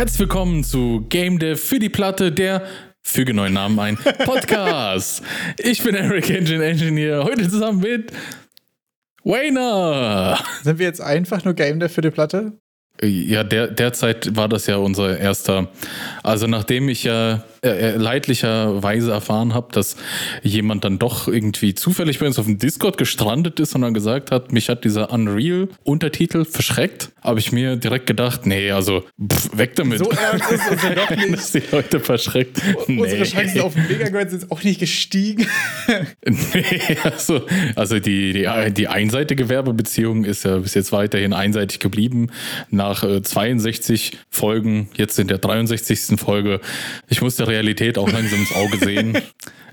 Herzlich willkommen zu Game Dev für die Platte, der füge neuen Namen ein Podcast. ich bin Eric Engine Engineer, heute zusammen mit Wayner. Sind wir jetzt einfach nur Game Dev für die Platte? Ja, der, derzeit war das ja unser erster. Also nachdem ich ja äh, leidlicherweise erfahren habe, dass jemand dann doch irgendwie zufällig bei uns auf dem Discord gestrandet ist und dann gesagt hat, mich hat dieser Unreal-Untertitel verschreckt, habe ich mir direkt gedacht, nee, also pff, weg damit. So ernst ist es doch nicht. dass die Leute verschreckt. Nee. Unsere Chancen auf Mega sind auch nicht gestiegen. nee, also, also die, die, die einseitige Werbebeziehung ist ja bis jetzt weiterhin einseitig geblieben. Nach äh, 62 Folgen, jetzt in der 63. Folge. Ich muss der Realität auch langsam ins Auge sehen.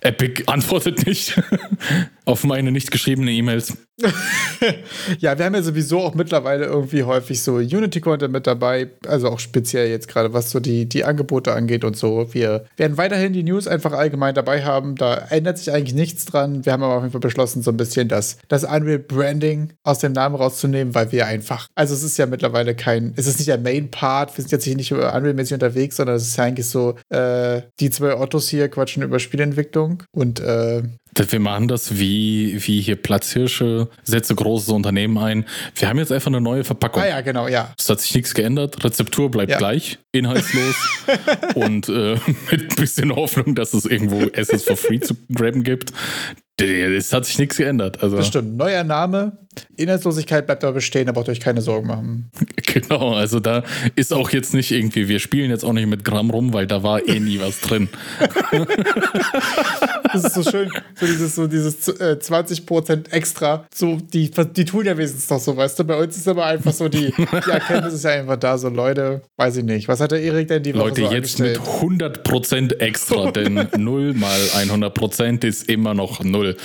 Epic antwortet nicht auf meine nicht geschriebenen E-Mails. ja, wir haben ja sowieso auch mittlerweile irgendwie häufig so Unity-Content mit dabei, also auch speziell jetzt gerade, was so die, die Angebote angeht und so. Wir werden weiterhin die News einfach allgemein dabei haben. Da ändert sich eigentlich nichts dran. Wir haben aber auf jeden Fall beschlossen, so ein bisschen das, das Unreal Branding aus dem Namen rauszunehmen, weil wir einfach, also es ist ja mittlerweile kein, es ist nicht der Main-Part, wir sind jetzt hier nicht Unreal-mäßig unterwegs, sondern es ist ja eigentlich so, äh, die zwei Ottos hier quatschen über Spielentwicklung und äh, wir machen das wie, wie hier Platzhirsche, setze große Unternehmen ein. Wir haben jetzt einfach eine neue Verpackung. Ah ja, genau, ja. Es hat sich nichts geändert. Rezeptur bleibt ja. gleich, inhaltslos. und äh, mit ein bisschen Hoffnung, dass es irgendwo Assets for Free zu graben gibt. Es hat sich nichts geändert. Also. Das stimmt. Neuer Name, Inhaltslosigkeit bleibt aber bestehen, da braucht ihr euch keine Sorgen machen. Genau, also da ist auch jetzt nicht irgendwie, wir spielen jetzt auch nicht mit Gramm rum, weil da war eh nie was drin. das ist so schön, so dieses, so dieses äh, 20% extra, so, die, die tun ja wenigstens noch so, weißt du, bei uns ist aber einfach so, die, die Erkenntnis ist ja einfach da, so Leute, weiß ich nicht, was hat der Erik denn die Woche Leute, so jetzt mit 100% extra, denn 0 mal 100% ist immer noch 0.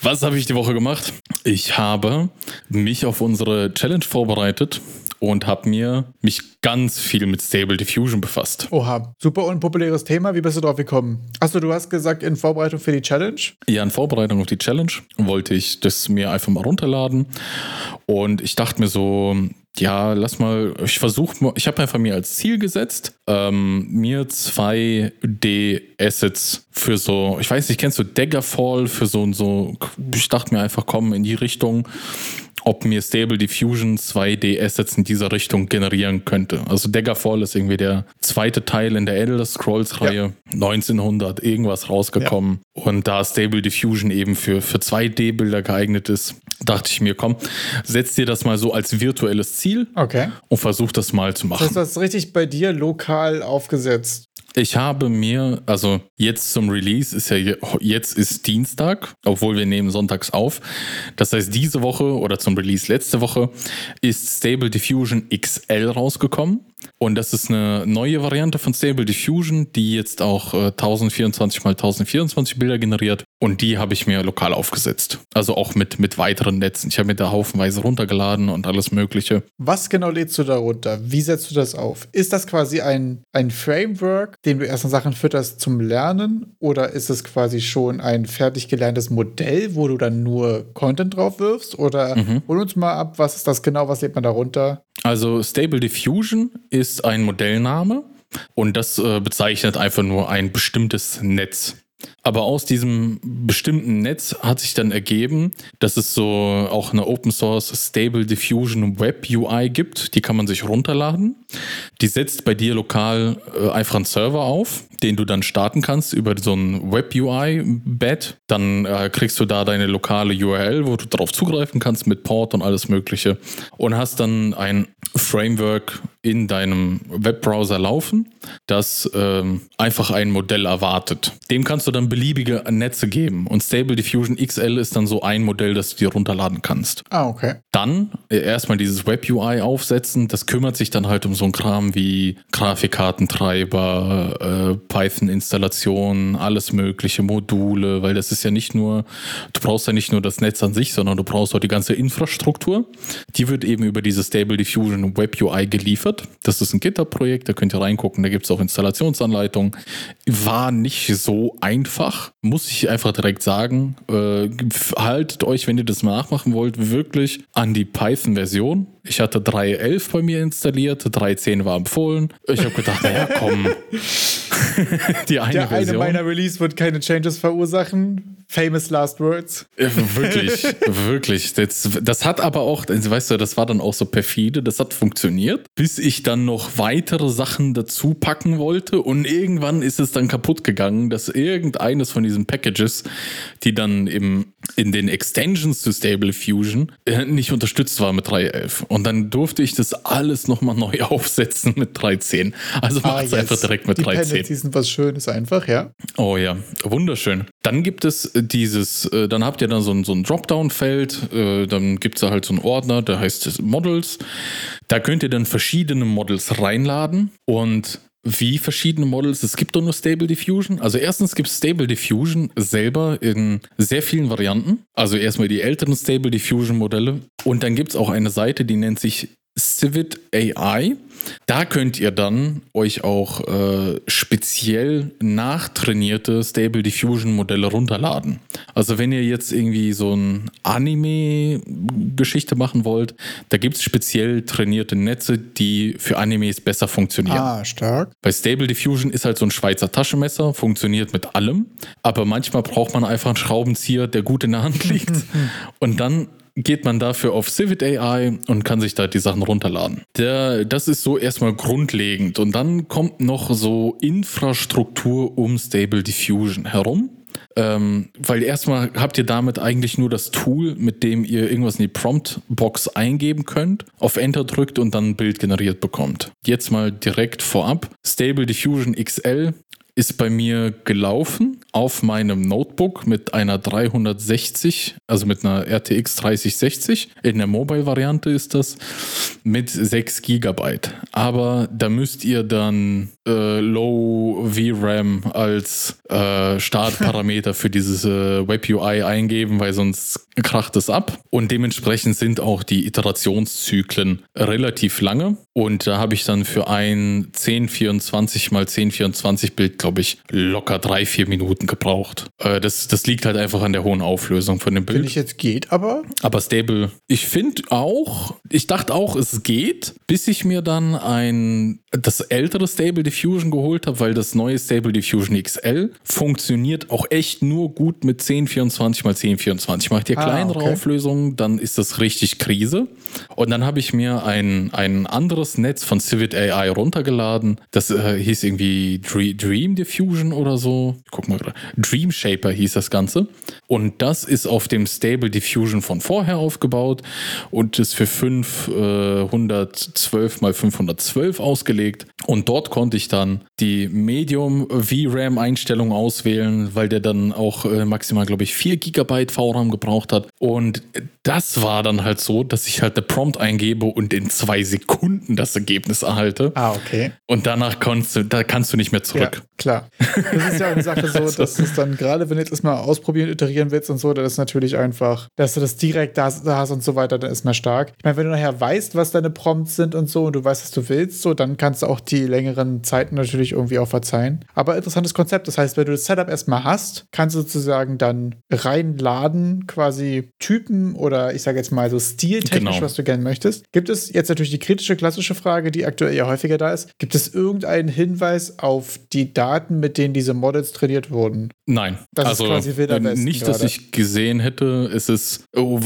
Was habe ich die Woche gemacht? Ich habe mich auf unsere Challenge vorbereitet und habe mir mich ganz viel mit Stable Diffusion befasst. Oha, super unpopuläres Thema. Wie bist du drauf gekommen? Achso, du hast gesagt, in Vorbereitung für die Challenge? Ja, in Vorbereitung auf die Challenge wollte ich das mir einfach mal runterladen. Und ich dachte mir so, ja, lass mal, ich versuche, ich habe einfach mir als Ziel gesetzt, ähm, mir zwei D-Assets für so, ich weiß nicht, kennst du Daggerfall für so und so, ich dachte mir einfach, komm in die Richtung ob mir Stable Diffusion 2D-Assets in dieser Richtung generieren könnte. Also Daggerfall ist irgendwie der zweite Teil in der Elder Scrolls-Reihe, ja. 1900 irgendwas rausgekommen. Ja. Und da Stable Diffusion eben für, für 2D-Bilder geeignet ist, dachte ich mir, komm, setz dir das mal so als virtuelles Ziel okay. und versuch das mal zu machen. Das heißt, das ist richtig bei dir lokal aufgesetzt. Ich habe mir, also jetzt zum Release ist ja, jetzt ist Dienstag, obwohl wir nehmen sonntags auf. Das heißt, diese Woche oder zum Release letzte Woche ist Stable Diffusion XL rausgekommen. Und das ist eine neue Variante von Stable Diffusion, die jetzt auch äh, 1024 x 1024 Bilder generiert. Und die habe ich mir lokal aufgesetzt. Also auch mit, mit weiteren Netzen. Ich habe mir da haufenweise runtergeladen und alles Mögliche. Was genau lädst du da runter? Wie setzt du das auf? Ist das quasi ein, ein Framework, dem du erstmal Sachen fütterst zum Lernen? Oder ist es quasi schon ein fertig gelerntes Modell, wo du dann nur Content drauf wirfst? Oder mhm. hol uns mal ab, was ist das genau? Was lädt man da runter? Also Stable Diffusion ist ein Modellname. Und das äh, bezeichnet einfach nur ein bestimmtes Netz. Aber aus diesem bestimmten Netz hat sich dann ergeben, dass es so auch eine Open Source Stable Diffusion Web UI gibt. Die kann man sich runterladen. Die setzt bei dir lokal äh, einfach einen Server auf, den du dann starten kannst über so ein Web UI Bed. Dann äh, kriegst du da deine lokale URL, wo du darauf zugreifen kannst mit Port und alles Mögliche. Und hast dann ein Framework in deinem Webbrowser laufen, das ähm, einfach ein Modell erwartet. Dem kannst du dann beliebige Netze geben. Und Stable Diffusion XL ist dann so ein Modell, das du dir runterladen kannst. Ah, okay. Dann äh, erstmal dieses Web UI aufsetzen. Das kümmert sich dann halt um so ein Kram wie Grafikkartentreiber, äh, Python-Installationen, alles mögliche, Module, weil das ist ja nicht nur, du brauchst ja nicht nur das Netz an sich, sondern du brauchst auch die ganze Infrastruktur. Die wird eben über diese Stable Diffusion Web UI geliefert. Das ist ein GitHub-Projekt, da könnt ihr reingucken, da gibt es auch Installationsanleitungen. War nicht so einfach, muss ich einfach direkt sagen. Äh, haltet euch, wenn ihr das nachmachen wollt, wirklich an die Python-Version. Ich hatte 3.11 bei mir installiert, 3.10 war empfohlen. Ich habe gedacht, naja, komm. die eine Der Version. eine meiner Release wird keine Changes verursachen. Famous Last Words. Wirklich, wirklich. Das, das, hat aber auch, weißt du, das war dann auch so perfide, das hat funktioniert, bis ich dann noch weitere Sachen dazu packen wollte und irgendwann ist es dann kaputt gegangen, dass irgendeines von diesen Packages, die dann im, in den Extensions zu Stable Fusion äh, nicht unterstützt war mit 3.11. Und dann durfte ich das alles nochmal neu aufsetzen mit 3.10. Also ah, macht es einfach direkt mit 3.10. Die sind was Schönes einfach, ja. Oh ja, wunderschön. Dann gibt es dieses, äh, dann habt ihr dann so ein, so ein Dropdown-Feld, äh, dann gibt es da halt so einen Ordner, der heißt Models. Da könnt ihr dann verschiedene Models reinladen und wie verschiedene Models. Es gibt doch nur Stable Diffusion. Also erstens gibt es Stable Diffusion selber in sehr vielen Varianten. Also erstmal die älteren Stable Diffusion Modelle. Und dann gibt es auch eine Seite, die nennt sich Civit AI. Da könnt ihr dann euch auch äh, speziell nachtrainierte Stable Diffusion Modelle runterladen. Also wenn ihr jetzt irgendwie so ein Anime-Geschichte machen wollt, da gibt es speziell trainierte Netze, die für Animes besser funktionieren. Ah, stark. Bei Stable Diffusion ist halt so ein Schweizer Taschenmesser, funktioniert mit allem, aber manchmal braucht man einfach einen Schraubenzieher, der gut in der Hand liegt. Und dann geht man dafür auf Civit AI und kann sich da die Sachen runterladen. Der, das ist so erstmal grundlegend. Und dann kommt noch so Infrastruktur um Stable Diffusion herum. Ähm, weil erstmal habt ihr damit eigentlich nur das Tool, mit dem ihr irgendwas in die Prompt-Box eingeben könnt, auf Enter drückt und dann ein Bild generiert bekommt. Jetzt mal direkt vorab. Stable Diffusion XL ist bei mir gelaufen auf meinem Notebook mit einer 360, also mit einer RTX 3060. In der Mobile-Variante ist das mit 6 GB. Aber da müsst ihr dann äh, Low VRAM als äh, Startparameter für dieses äh, Web UI eingeben, weil sonst kracht es ab. Und dementsprechend sind auch die Iterationszyklen relativ lange. Und da habe ich dann für ein 1024 x 1024 Bild, glaube ich, locker drei, vier Minuten gebraucht. Äh, das, das liegt halt einfach an der hohen Auflösung von dem Bild. Finde ich jetzt geht, aber. Aber stable. Ich finde auch, ich dachte auch, es geht, bis ich mir dann ein das ältere Stable Diffusion geholt habe, weil das neue Stable Diffusion XL funktioniert auch echt nur gut mit 1024 x 1024. Macht ihr ah, kleinere okay. Auflösungen, dann ist das richtig Krise. Und dann habe ich mir ein, ein anderes Netz von Civit AI runtergeladen. Das äh, hieß irgendwie Dream Diffusion oder so. Guck mal gerade. Dream Shaper hieß das Ganze. Und das ist auf dem Stable Diffusion von vorher aufgebaut und ist für 512 x 512 ausgelegt. Und dort konnte ich dann die Medium VRAM Einstellung auswählen, weil der dann auch äh, maximal, glaube ich, 4 GB VRAM gebraucht hat. Und das war dann halt so, dass ich halt eine Prompt eingebe und in zwei Sekunden das Ergebnis erhalte. Ah, okay. Und danach kannst du, da kannst du nicht mehr zurück. Ja, klar. Das ist ja eine Sache so, also. dass es dann gerade, wenn du jetzt mal ausprobieren, iterieren willst und so, dann ist natürlich einfach, dass du das direkt da, da hast und so weiter, dann ist mehr stark. Ich meine, wenn du nachher weißt, was deine Prompts sind und so und du weißt, was du willst, so, dann kannst du auch die längeren Zeiten natürlich irgendwie auch verzeihen. Aber interessantes Konzept. Das heißt, wenn du das Setup erstmal hast, kannst du sozusagen dann reinladen, quasi Typen oder ich sage jetzt mal so stiltechnisch, genau. was du gerne möchtest. Gibt es jetzt natürlich die kritische, klassische Frage, die aktuell ja häufiger da ist. Gibt es irgendeinen Hinweis auf die Daten, mit denen diese Models trainiert wurden? Nein. Das also, ist quasi Wilder nicht, gerade. dass ich gesehen hätte. Es ist. Oh,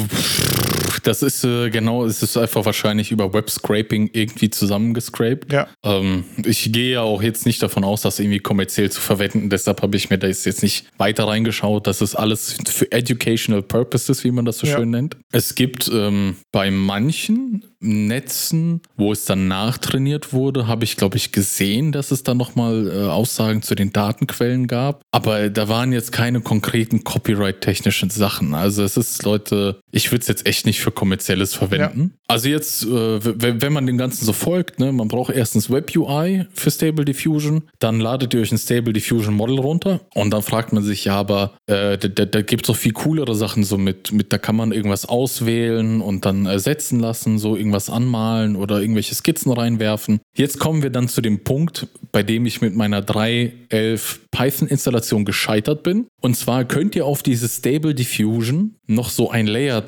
das ist äh, genau, es ist einfach wahrscheinlich über Web-Scraping irgendwie zusammengescraped. Ja. Ähm, ich gehe ja auch jetzt nicht davon aus, das irgendwie kommerziell zu verwenden. Deshalb habe ich mir da jetzt nicht weiter reingeschaut. Das ist alles für educational purposes, wie man das so ja. schön nennt. Es gibt ähm, bei manchen Netzen, wo es dann nachtrainiert wurde, habe ich, glaube ich, gesehen, dass es dann nochmal äh, Aussagen zu den Datenquellen gab. Aber da waren jetzt keine konkreten Copyright-technischen Sachen. Also es ist, Leute, ich würde es jetzt echt nicht für kommerzielles verwenden. Ja. Also jetzt, äh, wenn man dem Ganzen so folgt, ne, man braucht erstens Web-UI für Stable Diffusion, dann ladet ihr euch ein Stable Diffusion Model runter und dann fragt man sich, ja, aber äh, da, da gibt es doch viel coolere Sachen, so mit, mit, da kann man irgendwas auswählen und dann ersetzen lassen, so irgendwas anmalen oder irgendwelche Skizzen reinwerfen. Jetzt kommen wir dann zu dem Punkt, bei dem ich mit meiner 3.11 Python-Installation gescheitert bin. Und zwar könnt ihr auf diese Stable Diffusion noch so ein Layer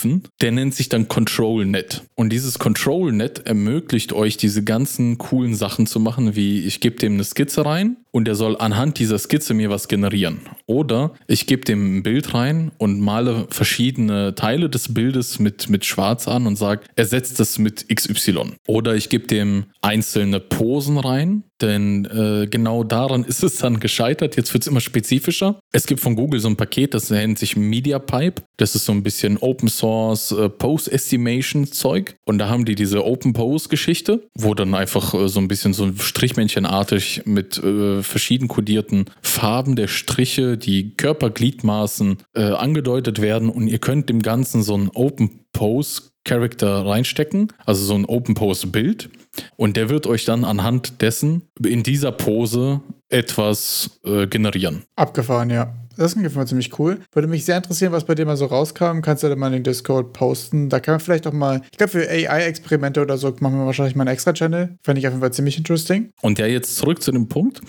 draufpfropfen, der nennt sich dann ControlNet. Und dieses ControlNet ermöglicht euch diese ganzen coolen Sachen zu machen, wie ich gebe dem eine Skizze rein und er soll anhand dieser Skizze mir was generieren. Oder ich gebe dem ein Bild rein und male verschiedene Teile des Bildes mit, mit Schwarz an und sage, ersetzt das mit XY. Oder ich gebe dem einzelne Posen rein denn äh, genau daran ist es dann gescheitert. Jetzt wird es immer spezifischer. Es gibt von Google so ein Paket, das nennt sich MediaPipe. Das ist so ein bisschen Open Source äh, Pose Estimation Zeug. Und da haben die diese Open Pose Geschichte, wo dann einfach äh, so ein bisschen so Strichmännchenartig mit äh, verschieden kodierten Farben der Striche, die Körpergliedmaßen äh, angedeutet werden. Und ihr könnt dem Ganzen so ein Open Pose Character reinstecken, also so ein Open Pose Bild. Und der wird euch dann anhand dessen in dieser Pose etwas äh, generieren. Abgefahren, ja. Das klingt mal ziemlich cool. Würde mich sehr interessieren, was bei dir mal so rauskam. Kannst du da mal in den Discord posten? Da kann man vielleicht auch mal, ich glaube, für AI-Experimente oder so machen wir wahrscheinlich mal einen extra Channel. Fände ich auf jeden Fall ziemlich interesting. Und ja, jetzt zurück zu dem Punkt,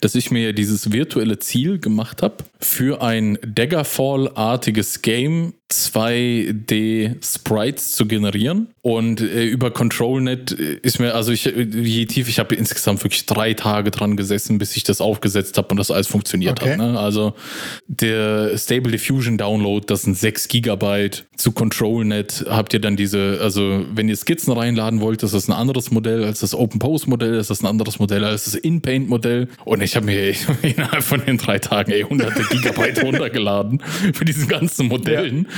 dass ich mir dieses virtuelle Ziel gemacht habe, für ein Daggerfall-artiges Game 2D-Sprites zu generieren. Und äh, über ControlNet ist mir, also ich, je tief, ich habe insgesamt wirklich drei Tage dran gesessen, bis ich das aufgesetzt habe und das alles funktioniert okay. hat. Ne? Also der Stable Diffusion Download, das sind 6 Gigabyte. Zu ControlNet habt ihr dann diese, also wenn ihr Skizzen reinladen wollt, das ist ein anderes Modell als das Open Post Modell, das ist ein anderes Modell als das InPaint Modell. Und ich habe mir innerhalb von den drei Tagen ey, hunderte Gigabyte runtergeladen für diese ganzen Modellen. Ja.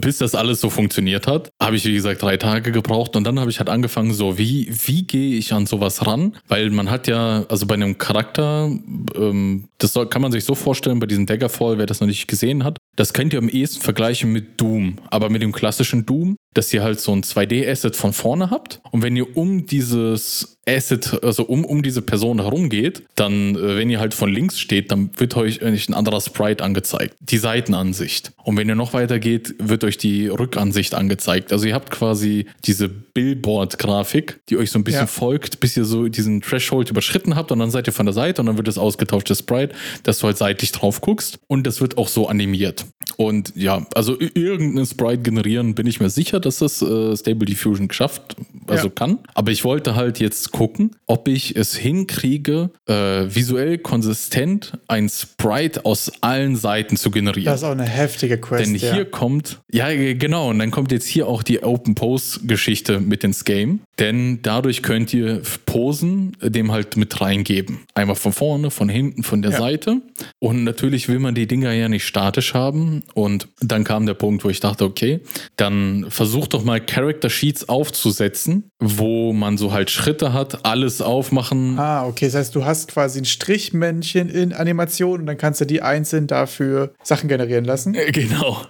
Bis das alles so funktioniert hat, habe ich wie gesagt drei Tage gebraucht und dann habe ich halt angefangen, so wie, wie gehe ich an sowas ran? Weil man hat ja, also bei einem Charakter, ähm, das soll, kann man sich so vorstellen, bei diesem Daggerfall, wer das noch nicht gesehen hat, das könnt ihr am ehesten vergleichen mit Doom, aber mit dem klassischen Doom, dass ihr halt so ein 2D-Asset von vorne habt und wenn ihr um dieses Asset, also um, um diese Person herum geht, dann, äh, wenn ihr halt von links steht, dann wird euch ein anderer Sprite angezeigt. Die Seitenansicht. Und wenn ihr noch weiter geht, wird euch die Rückansicht angezeigt. Also ihr habt quasi diese Billboard-Grafik, die euch so ein bisschen ja. folgt, bis ihr so diesen Threshold überschritten habt und dann seid ihr von der Seite und dann wird das ausgetauschte Sprite, dass du halt seitlich drauf guckst und das wird auch so animiert. Und ja, also irgendeinen Sprite generieren, bin ich mir sicher, dass das äh, Stable Diffusion geschafft, also ja. kann. Aber ich wollte halt jetzt gucken, ob ich es hinkriege, äh, visuell konsistent ein Sprite aus allen Seiten zu generieren. Das ist auch eine heftige Quest. Denn hier ja. kommt, ja genau, und dann kommt jetzt hier auch die Open Pose Geschichte mit ins Game. Denn dadurch könnt ihr Posen dem halt mit reingeben. Einmal von vorne, von hinten, von der ja. Seite. Und natürlich will man die Dinger ja nicht statisch haben. Und dann kam der Punkt, wo ich dachte, okay, dann versucht doch mal Character Sheets aufzusetzen, wo man so halt Schritte hat, alles aufmachen. Ah, okay. Das heißt, du hast quasi ein Strichmännchen in Animation und dann kannst du die einzeln dafür Sachen generieren lassen. Äh, genau.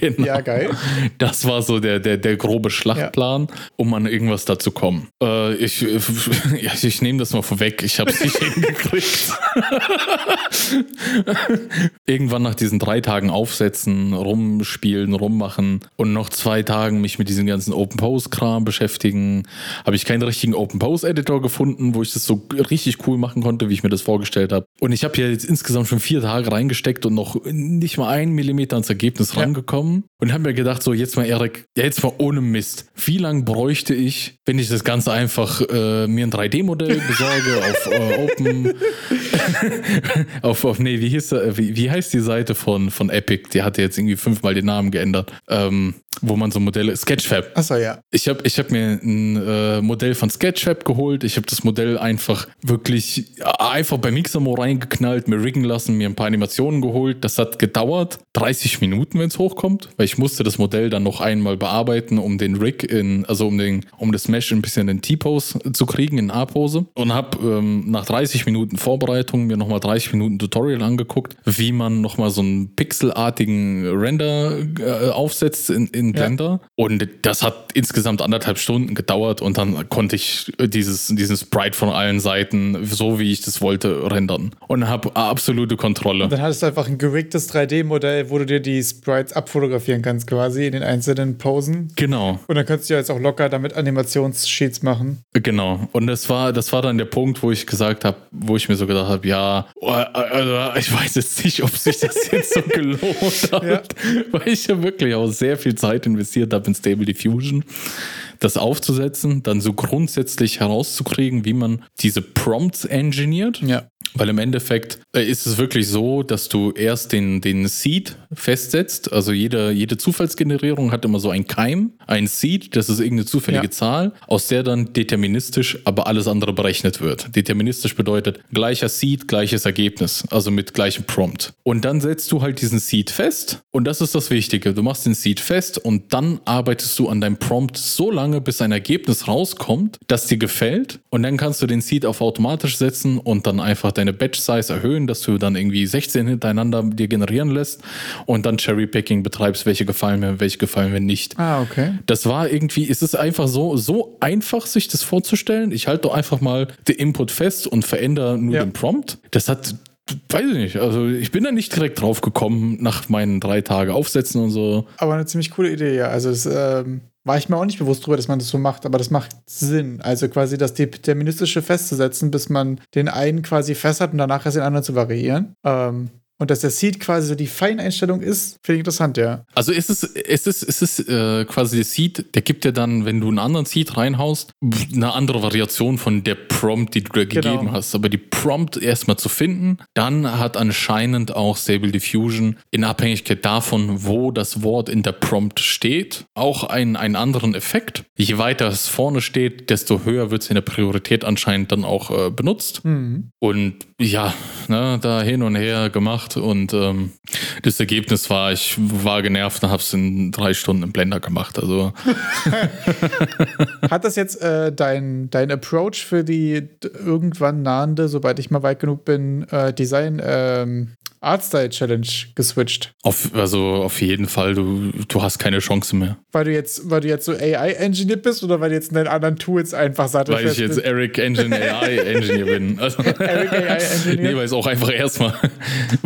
Genau. Ja, geil. Das war so der, der, der grobe Schlachtplan, ja. um an irgendwas dazu kommen. Äh, ich ja, ich nehme das mal vorweg. Ich habe es nicht hingekriegt. Irgendwann nach diesen drei Tagen aufsetzen, rumspielen, rummachen und noch zwei Tagen mich mit diesem ganzen Open Pose Kram beschäftigen, habe ich keinen richtigen Open Pose Editor gefunden, wo ich das so richtig cool machen konnte, wie ich mir das vorgestellt habe. Und ich habe hier jetzt insgesamt schon vier Tage reingesteckt und noch nicht mal einen Millimeter ans Ergebnis ja. rangekommen und habe mir gedacht, so jetzt mal Erik, ja, jetzt mal ohne Mist. Wie lange bräuchte ich, wenn ich das Ganze einfach äh, mir ein 3D-Modell besorge auf äh, Open, auf, auf, nee, wie hieß wie, wie heißt die Seite von, von Epic? Die hatte jetzt irgendwie fünfmal den Namen geändert. Ähm, wo man so Modelle, Sketchfab. Achso, ja. Ich habe ich hab mir ein äh, Modell von Sketchfab geholt. Ich habe das Modell einfach wirklich einfach bei Mixamo reingeknallt, mir riggen lassen, mir ein paar Animationen geholt. Das hat gedauert 30 Minuten, wenn es hochkommt, weil ich musste das Modell dann noch einmal bearbeiten, um den Rig in, also um den, um das Mesh ein bisschen in T-Pose zu kriegen, in A-Pose. Und habe ähm, nach 30 Minuten Vorbereitung mir nochmal 30 Minuten Tutorial angeguckt, wie man nochmal so einen pixelartigen Render äh, aufsetzt in, in Blender. Ja. Und das hat insgesamt anderthalb Stunden gedauert und dann konnte ich dieses, diesen Sprite von allen Seiten, so wie ich das wollte, rendern. Und habe absolute Kontrolle. Und dann hattest du einfach ein geriggtes 3D-Modell, wo du dir die Sprites abfotografieren kannst, quasi in den einzelnen Posen. Genau. Und dann kannst du ja jetzt auch locker damit Animationssheets machen. Genau. Und das war, das war dann der Punkt, wo ich gesagt habe, wo ich mir so gedacht habe, ja, also ich weiß jetzt nicht, ob sich das jetzt so gelohnt hat, ja. weil ich ja wirklich auch sehr viel Zeit investiert habe in Stable Diffusion das aufzusetzen, dann so grundsätzlich herauszukriegen, wie man diese Prompts engineert. Ja. Weil im Endeffekt äh, ist es wirklich so, dass du erst den, den Seed festsetzt. Also jede, jede Zufallsgenerierung hat immer so ein Keim, ein Seed, das ist irgendeine zufällige ja. Zahl, aus der dann deterministisch aber alles andere berechnet wird. Deterministisch bedeutet gleicher Seed, gleiches Ergebnis, also mit gleichem Prompt. Und dann setzt du halt diesen Seed fest und das ist das Wichtige. Du machst den Seed fest und dann arbeitest du an deinem Prompt so lange, bis ein Ergebnis rauskommt, das dir gefällt und dann kannst du den Seed auf automatisch setzen und dann einfach deine Batch-Size erhöhen, dass du dann irgendwie 16 hintereinander dir generieren lässt und dann Cherry-Picking betreibst, welche gefallen mir, welche gefallen mir nicht. Ah, okay. Das war irgendwie, ist es einfach so, so einfach, sich das vorzustellen. Ich halte doch einfach mal den Input fest und verändere nur ja. den Prompt. Das hat weiß ich nicht. Also ich bin da nicht direkt drauf gekommen nach meinen drei Tage Aufsetzen und so. Aber eine ziemlich coole Idee, ja. Also es ähm, war ich mir auch nicht bewusst drüber, dass man das so macht, aber das macht Sinn. Also quasi das Deterministische festzusetzen, bis man den einen quasi fest hat und danach erst den anderen zu variieren. Ähm, und dass der Seed quasi so die Feineinstellung ist, finde ich interessant, ja. Also ist es, ist es, ist es äh, quasi der Seed, der gibt dir dann, wenn du einen anderen Seed reinhaust, eine andere Variation von der Prompt, die du dir genau. gegeben hast. Aber die Prompt erstmal zu finden, dann hat anscheinend auch Stable Diffusion in Abhängigkeit davon, wo das Wort in der Prompt steht, auch einen, einen anderen Effekt. Je weiter es vorne steht, desto höher wird es in der Priorität anscheinend dann auch äh, benutzt. Mhm. Und ja, ne, da hin und her gemacht gemacht und ähm, das Ergebnis war, ich war genervt und habe es in drei Stunden im Blender gemacht. Also hat das jetzt äh, dein, dein Approach für die irgendwann nahende, sobald ich mal weit genug bin, äh, Design ähm, Artstyle Challenge geswitcht? Auf, also auf jeden Fall, du, du hast keine Chance mehr. Weil du jetzt, weil du jetzt so AI-Engineer bist oder weil du jetzt in den anderen Tools einfach sattelfest Weil ich jetzt Eric Engine AI-Engineer bin. Also, Eric AI-Engineer? Nee, weil es auch einfach erstmal,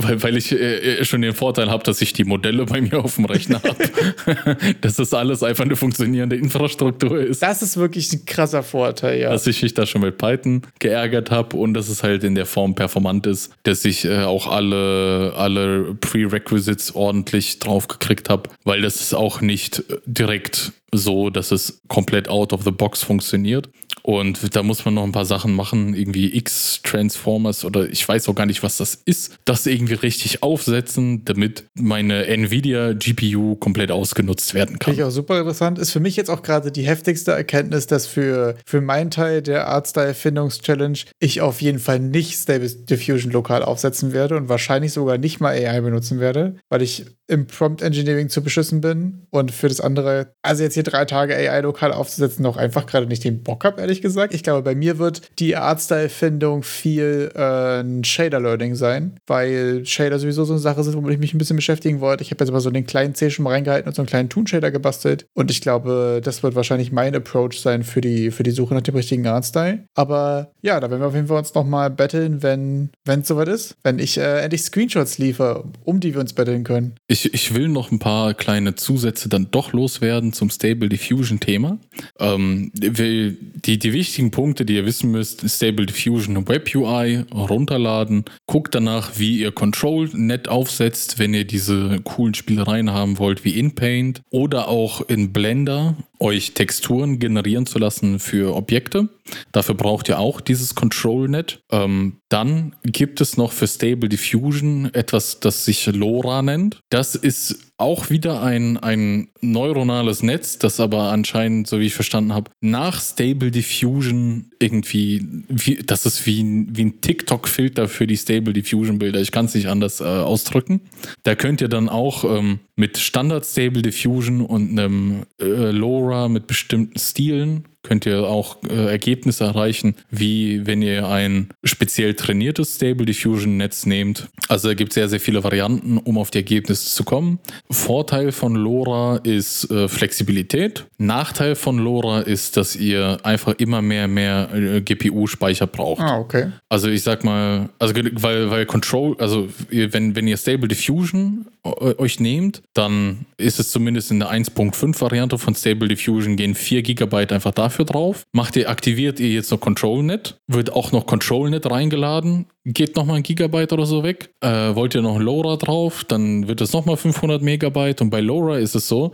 weil, weil ich äh, schon den Vorteil habe, dass ich die Modelle bei mir auf dem Rechner habe. dass das alles einfach eine funktionierende Infrastruktur ist. Das ist wirklich ein krasser Vorteil, ja. Dass ich mich da schon mit Python geärgert habe und dass es halt in der Form performant ist, dass ich äh, auch alle alle Prerequisites ordentlich drauf gekriegt habe, weil das ist auch nicht direkt so, dass es komplett out of the box funktioniert. Und da muss man noch ein paar Sachen machen, irgendwie X-Transformers oder ich weiß auch gar nicht, was das ist, das irgendwie richtig aufsetzen, damit meine Nvidia GPU komplett ausgenutzt werden kann. Finde ich auch super interessant. Ist für mich jetzt auch gerade die heftigste Erkenntnis, dass für, für meinen Teil der Artstyle-Findungs-Challenge ich auf jeden Fall nicht Stable Diffusion lokal aufsetzen werde und wahrscheinlich sogar nicht mal AI benutzen werde, weil ich im Prompt Engineering zu beschissen bin und für das andere, also jetzt hier drei Tage AI lokal aufzusetzen, noch einfach gerade nicht den Bock habe, ehrlich gesagt. Ich glaube, bei mir wird die Artstyle-Findung viel äh, Shader-Learning sein, weil Shader sowieso so eine Sache sind, womit ich mich ein bisschen beschäftigen wollte. Ich habe jetzt mal so den kleinen C schon mal reingehalten und so einen kleinen Toon-Shader gebastelt und ich glaube, das wird wahrscheinlich mein Approach sein für die, für die Suche nach dem richtigen Artstyle. Aber ja, da werden wir auf jeden Fall uns nochmal battlen, wenn es soweit ist. Wenn ich äh, endlich Screenshots liefere, um die wir uns battlen können. Ich, ich will noch ein paar kleine Zusätze dann doch loswerden zum Stable Diffusion-Thema. Ähm, die, die wichtigen Punkte, die ihr wissen müsst, Stable Diffusion Web UI runterladen. Guckt danach, wie ihr Control net aufsetzt, wenn ihr diese coolen Spielereien haben wollt, wie InPaint oder auch in Blender euch Texturen generieren zu lassen für Objekte. Dafür braucht ihr auch dieses ControlNet. Ähm, dann gibt es noch für Stable Diffusion etwas, das sich LoRa nennt. Das ist auch wieder ein, ein neuronales Netz, das aber anscheinend, so wie ich verstanden habe, nach Stable Diffusion irgendwie, wie, das ist wie, wie ein TikTok-Filter für die Stable Diffusion-Bilder. Ich kann es nicht anders äh, ausdrücken. Da könnt ihr dann auch ähm, mit Standard Stable Diffusion und einem äh, LoRa mit bestimmten Stilen könnt ihr auch äh, Ergebnisse erreichen, wie wenn ihr ein speziell trainiertes Stable Diffusion Netz nehmt. Also es gibt sehr, sehr viele Varianten, um auf die Ergebnisse zu kommen. Vorteil von LoRa ist äh, Flexibilität. Nachteil von LoRa ist, dass ihr einfach immer mehr, mehr äh, GPU-Speicher braucht. Ah, okay. Also ich sag mal, also weil, weil Control, also wenn, wenn ihr Stable Diffusion euch nehmt, dann ist es zumindest in der 1.5 Variante von Stable Diffusion gehen 4 GB einfach dafür drauf. Macht ihr, aktiviert ihr jetzt noch ControlNet, wird auch noch ControlNet reingeladen, geht nochmal ein Gigabyte oder so weg. Äh, wollt ihr noch ein LoRa drauf, dann wird es nochmal 500 Megabyte. Und bei LoRa ist es so,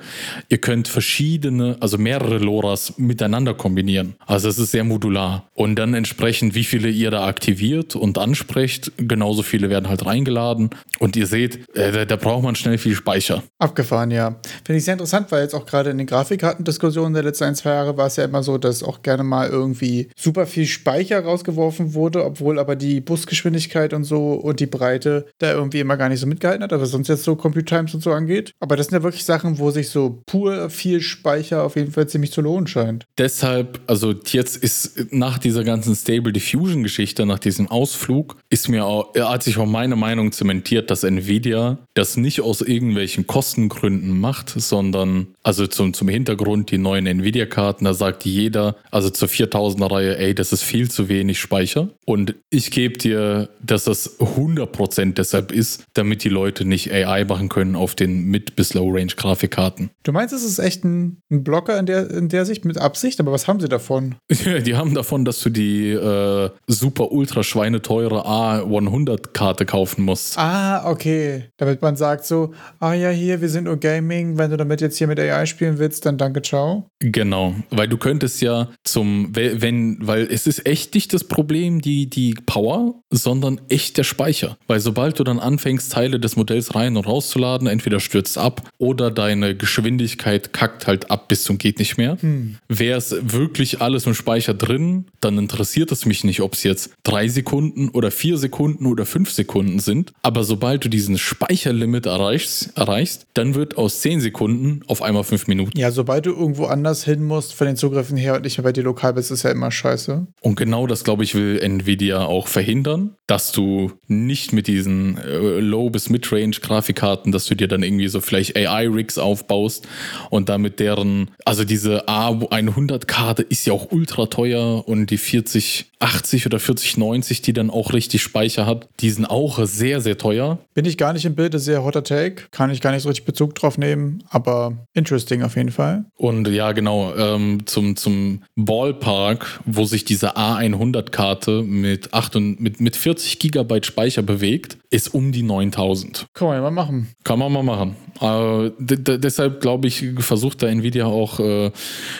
ihr könnt verschiedene, also mehrere LoRas miteinander kombinieren. Also es ist sehr modular. Und dann entsprechend, wie viele ihr da aktiviert und ansprecht, genauso viele werden halt reingeladen. Und ihr seht, äh, da, da, braucht man schnell viel Speicher. Abgefahren, ja. Finde ich sehr interessant, weil jetzt auch gerade in den Grafikkartendiskussionen der letzten ein, zwei Jahre war es ja immer so, dass auch gerne mal irgendwie super viel Speicher rausgeworfen wurde, obwohl aber die Busgeschwindigkeit Geschwindigkeit und so und die Breite da irgendwie immer gar nicht so mitgehalten hat, was sonst jetzt so Compute Times und so angeht. Aber das sind ja wirklich Sachen, wo sich so pur viel Speicher auf jeden Fall ziemlich zu lohnen scheint. Deshalb, also jetzt ist nach dieser ganzen Stable Diffusion Geschichte, nach diesem Ausflug, ist mir auch, hat sich auch meine Meinung zementiert, dass Nvidia das nicht aus irgendwelchen Kostengründen macht, sondern also zum, zum Hintergrund die neuen Nvidia-Karten, da sagt jeder, also zur 4000er Reihe, ey, das ist viel zu wenig Speicher. Und ich gebe dir dass das 100% deshalb ist, damit die Leute nicht AI machen können auf den Mid- bis Low-Range-Grafikkarten. Du meinst, es ist echt ein, ein, Blocker in der, in der Sicht mit Absicht, aber was haben sie davon? die haben davon, dass du die äh, super ultra schweineteure A100-Karte kaufen musst. Ah, okay. Damit man sagt so, ah ja, hier, wir sind nur Gaming, wenn du damit jetzt hier mit AI spielen willst, dann danke, ciao. Genau, weil du könntest ja zum, wenn, weil es ist echt nicht das Problem, die, die Power, sondern echt der Speicher. Weil sobald du dann anfängst, Teile des Modells rein und rauszuladen, entweder stürzt ab oder deine Geschwindigkeit kackt halt ab bis zum geht nicht mehr. Hm. Wäre es wirklich alles im Speicher drin, dann interessiert es mich nicht, ob es jetzt drei Sekunden oder vier Sekunden oder fünf Sekunden sind. Aber sobald du diesen Speicherlimit erreichst, erreichst dann wird aus zehn Sekunden auf einmal fünf Minuten. Ja, sobald du irgendwo anders hin musst von den Zugriffen her und nicht mehr bei dir lokal bist, ist ja immer scheiße. Und genau das, glaube ich, will Nvidia auch verhindern dass du nicht mit diesen äh, Low- bis Mid-Range-Grafikkarten, dass du dir dann irgendwie so vielleicht AI-Rigs aufbaust und damit deren, also diese A100-Karte ist ja auch ultra teuer und die 4080 oder 4090, die dann auch richtig Speicher hat, die sind auch sehr, sehr teuer. Bin ich gar nicht im Bild, sehr hotter Take, kann ich gar nicht so richtig Bezug drauf nehmen, aber interesting auf jeden Fall. Und ja, genau, ähm, zum, zum Ballpark, wo sich diese A100-Karte mit, 8 und, mit, mit mit 40 Gigabyte Speicher bewegt, ist um die 9000. Kann man ja mal machen. Kann man mal machen. Äh, deshalb glaube ich, versucht da Nvidia auch äh,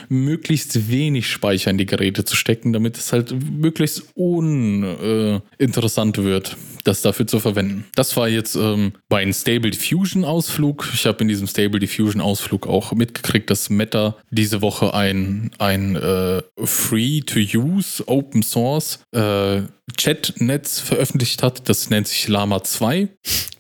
möglichst wenig Speicher in die Geräte zu stecken, damit es halt möglichst uninteressant äh, wird das dafür zu verwenden. Das war jetzt ähm, bei einem Stable Diffusion Ausflug. Ich habe in diesem Stable Diffusion Ausflug auch mitgekriegt, dass Meta diese Woche ein, ein äh, Free-to-Use Open Source äh, Chat-Netz veröffentlicht hat. Das nennt sich Lama 2.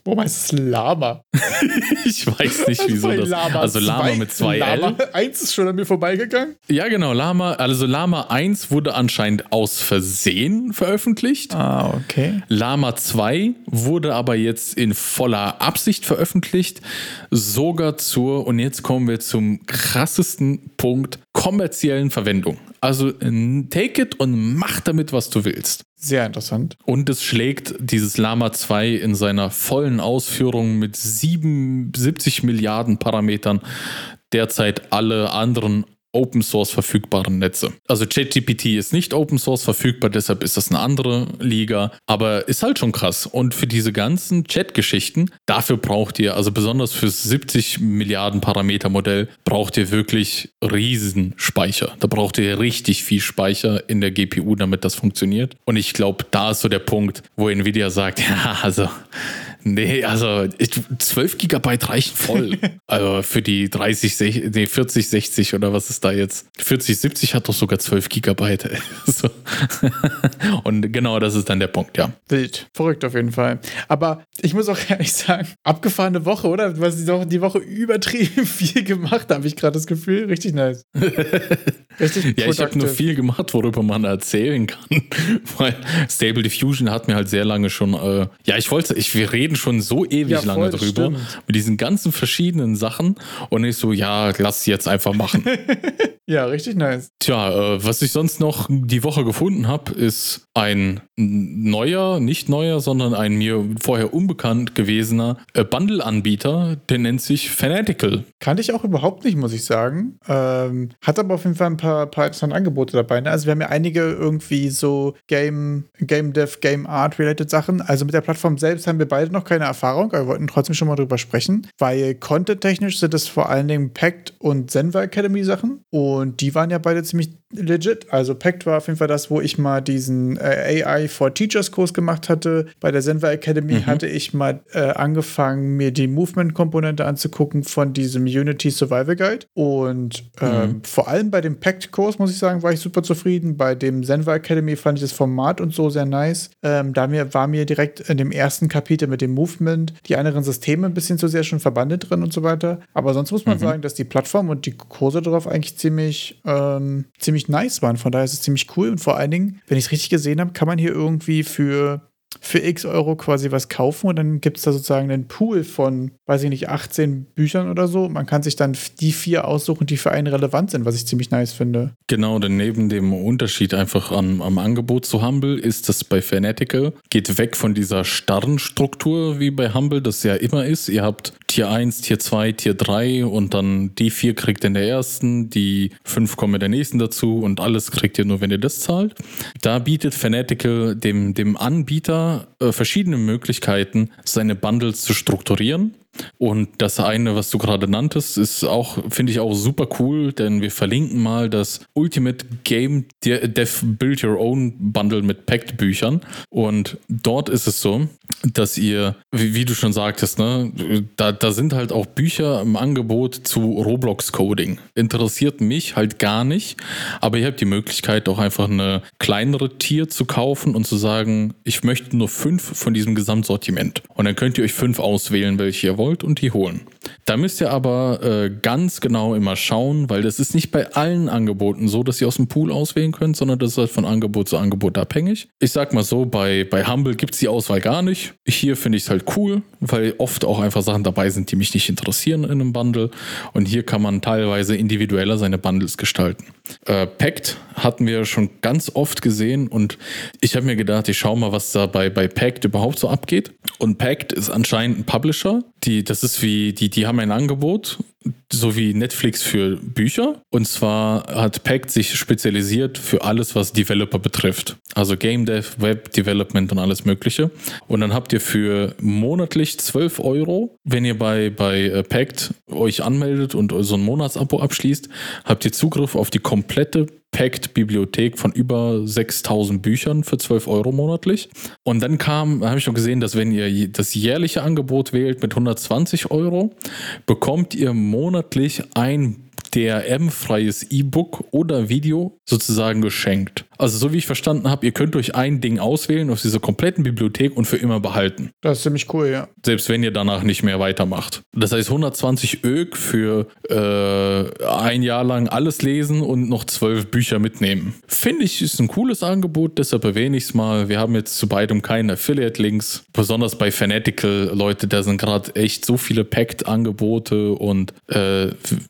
Wo heißt es Lama? ich weiß nicht, wieso das. Lama also Lama zwei, mit zwei Lama L. 1 ist schon an mir vorbeigegangen. Ja, genau. Lama, also Lama 1 wurde anscheinend aus Versehen veröffentlicht. Ah, okay. Lama 2 wurde aber jetzt in voller Absicht veröffentlicht. Sogar zur, und jetzt kommen wir zum krassesten Punkt, kommerziellen Verwendung. Also take it und mach damit, was du willst. Sehr interessant. Und es schlägt dieses Lama 2 in seiner vollen Ausführung mit 77 Milliarden Parametern derzeit alle anderen Open Source verfügbaren Netze. Also ChatGPT ist nicht Open Source verfügbar, deshalb ist das eine andere Liga, aber ist halt schon krass. Und für diese ganzen Chat-Geschichten, dafür braucht ihr, also besonders fürs 70 Milliarden Parameter Modell, braucht ihr wirklich riesen Speicher. Da braucht ihr richtig viel Speicher in der GPU, damit das funktioniert. Und ich glaube, da ist so der Punkt, wo Nvidia sagt, ja, also Nee, also 12 Gigabyte reichen voll. also für die 30, 60, nee, 40, 60 oder was ist da jetzt? 40, 70 hat doch sogar 12 Gigabyte. so. Und genau das ist dann der Punkt, ja. Wild. Verrückt auf jeden Fall. Aber ich muss auch ehrlich sagen, abgefahrene Woche, oder? Du hast die Woche übertrieben viel gemacht, habe ich gerade das Gefühl. Richtig nice. Richtig ja, ich habe nur viel gemacht, worüber man erzählen kann. Weil Stable Diffusion hat mir halt sehr lange schon, äh, ja, ich wollte, ich, wir reden schon so ewig ja, lange drüber. Stimmt. Mit diesen ganzen verschiedenen Sachen. Und ich so, ja, lass jetzt einfach machen. ja, richtig nice. Tja, äh, was ich sonst noch die Woche gefunden habe, ist ein neuer, nicht neuer, sondern ein mir vorher unbekannt gewesener äh, Bundle-Anbieter, der nennt sich Fanatical. Kannte ich auch überhaupt nicht, muss ich sagen. Ähm, hat aber auf jeden Fall ein paar, paar interessante Angebote dabei. Ne? Also wir haben ja einige irgendwie so Game, Game Dev, Game Art related Sachen. Also mit der Plattform selbst haben wir beide noch keine Erfahrung, aber wir wollten trotzdem schon mal drüber sprechen, weil content-technisch sind es vor allen Dingen Pact und Zenva Academy Sachen und die waren ja beide ziemlich legit. Also Pact war auf jeden Fall das, wo ich mal diesen äh, AI for Teachers Kurs gemacht hatte. Bei der Zenva Academy mhm. hatte ich mal äh, angefangen, mir die Movement-Komponente anzugucken von diesem Unity Survival Guide. Und äh, mhm. vor allem bei dem Pact Kurs, muss ich sagen, war ich super zufrieden. Bei dem Zenva Academy fand ich das Format und so sehr nice. Ähm, da mir, war mir direkt in dem ersten Kapitel mit dem Movement die anderen Systeme ein bisschen zu sehr schon verbandelt drin und so weiter. Aber sonst muss man mhm. sagen, dass die Plattform und die Kurse darauf eigentlich ziemlich, ähm, ziemlich ziemlich nice waren. Von daher ist es ziemlich cool. Und vor allen Dingen, wenn ich es richtig gesehen habe, kann man hier irgendwie für für x Euro quasi was kaufen und dann gibt es da sozusagen einen Pool von, weiß ich nicht, 18 Büchern oder so. Man kann sich dann die vier aussuchen, die für einen relevant sind, was ich ziemlich nice finde. Genau, denn neben dem Unterschied einfach am, am Angebot zu Humble ist das bei Fanatical, geht weg von dieser starren Struktur wie bei Humble, das ja immer ist. Ihr habt Tier 1, Tier 2, Tier 3 und dann die vier kriegt in der ersten, die fünf kommen in der nächsten dazu und alles kriegt ihr nur, wenn ihr das zahlt. Da bietet Fanatical dem, dem Anbieter äh, verschiedene Möglichkeiten, seine Bundles zu strukturieren. Und das eine, was du gerade nanntest, ist auch, finde ich auch super cool, denn wir verlinken mal das Ultimate Game Dev Build Your Own Bundle mit Packed Büchern. Und dort ist es so, dass ihr, wie, wie du schon sagtest, ne, da, da sind halt auch Bücher im Angebot zu Roblox-Coding. Interessiert mich halt gar nicht, aber ihr habt die Möglichkeit, auch einfach eine kleinere Tier zu kaufen und zu sagen, ich möchte nur fünf von diesem Gesamtsortiment. Und dann könnt ihr euch fünf auswählen, welche ihr wollt wollt und die holen. Da müsst ihr aber äh, ganz genau immer schauen, weil das ist nicht bei allen Angeboten so, dass ihr aus dem Pool auswählen könnt, sondern das ist halt von Angebot zu Angebot abhängig. Ich sag mal so, bei, bei Humble gibt es die Auswahl gar nicht. Hier finde ich es halt cool, weil oft auch einfach Sachen dabei sind, die mich nicht interessieren in einem Bundle. Und hier kann man teilweise individueller seine Bundles gestalten. Äh, Pact hatten wir schon ganz oft gesehen und ich habe mir gedacht, ich schaue mal, was da bei, bei Pact überhaupt so abgeht. Und Pact ist anscheinend ein Publisher, die, das ist wie, die, die haben ein Angebot so wie Netflix für Bücher. Und zwar hat Pact sich spezialisiert für alles, was Developer betrifft. Also Game Dev, Web Development und alles Mögliche. Und dann habt ihr für monatlich 12 Euro, wenn ihr bei, bei äh, Pact euch anmeldet und so ein Monatsabo abschließt, habt ihr Zugriff auf die komplette Packed-Bibliothek von über 6000 Büchern für 12 Euro monatlich. Und dann kam, habe ich noch gesehen, dass wenn ihr das jährliche Angebot wählt mit 120 Euro, bekommt ihr monatlich ein DRM-freies E-Book oder Video sozusagen geschenkt. Also so wie ich verstanden habe, ihr könnt euch ein Ding auswählen aus dieser kompletten Bibliothek und für immer behalten. Das ist ziemlich cool, ja. Selbst wenn ihr danach nicht mehr weitermacht. Das heißt 120 Ög für äh, ein Jahr lang alles lesen und noch zwölf Bücher mitnehmen. Finde ich, ist ein cooles Angebot, deshalb erwähne ich es mal. Wir haben jetzt zu beidem keine Affiliate-Links. Besonders bei Fanatical, Leute, da sind gerade echt so viele Packed-Angebote und äh,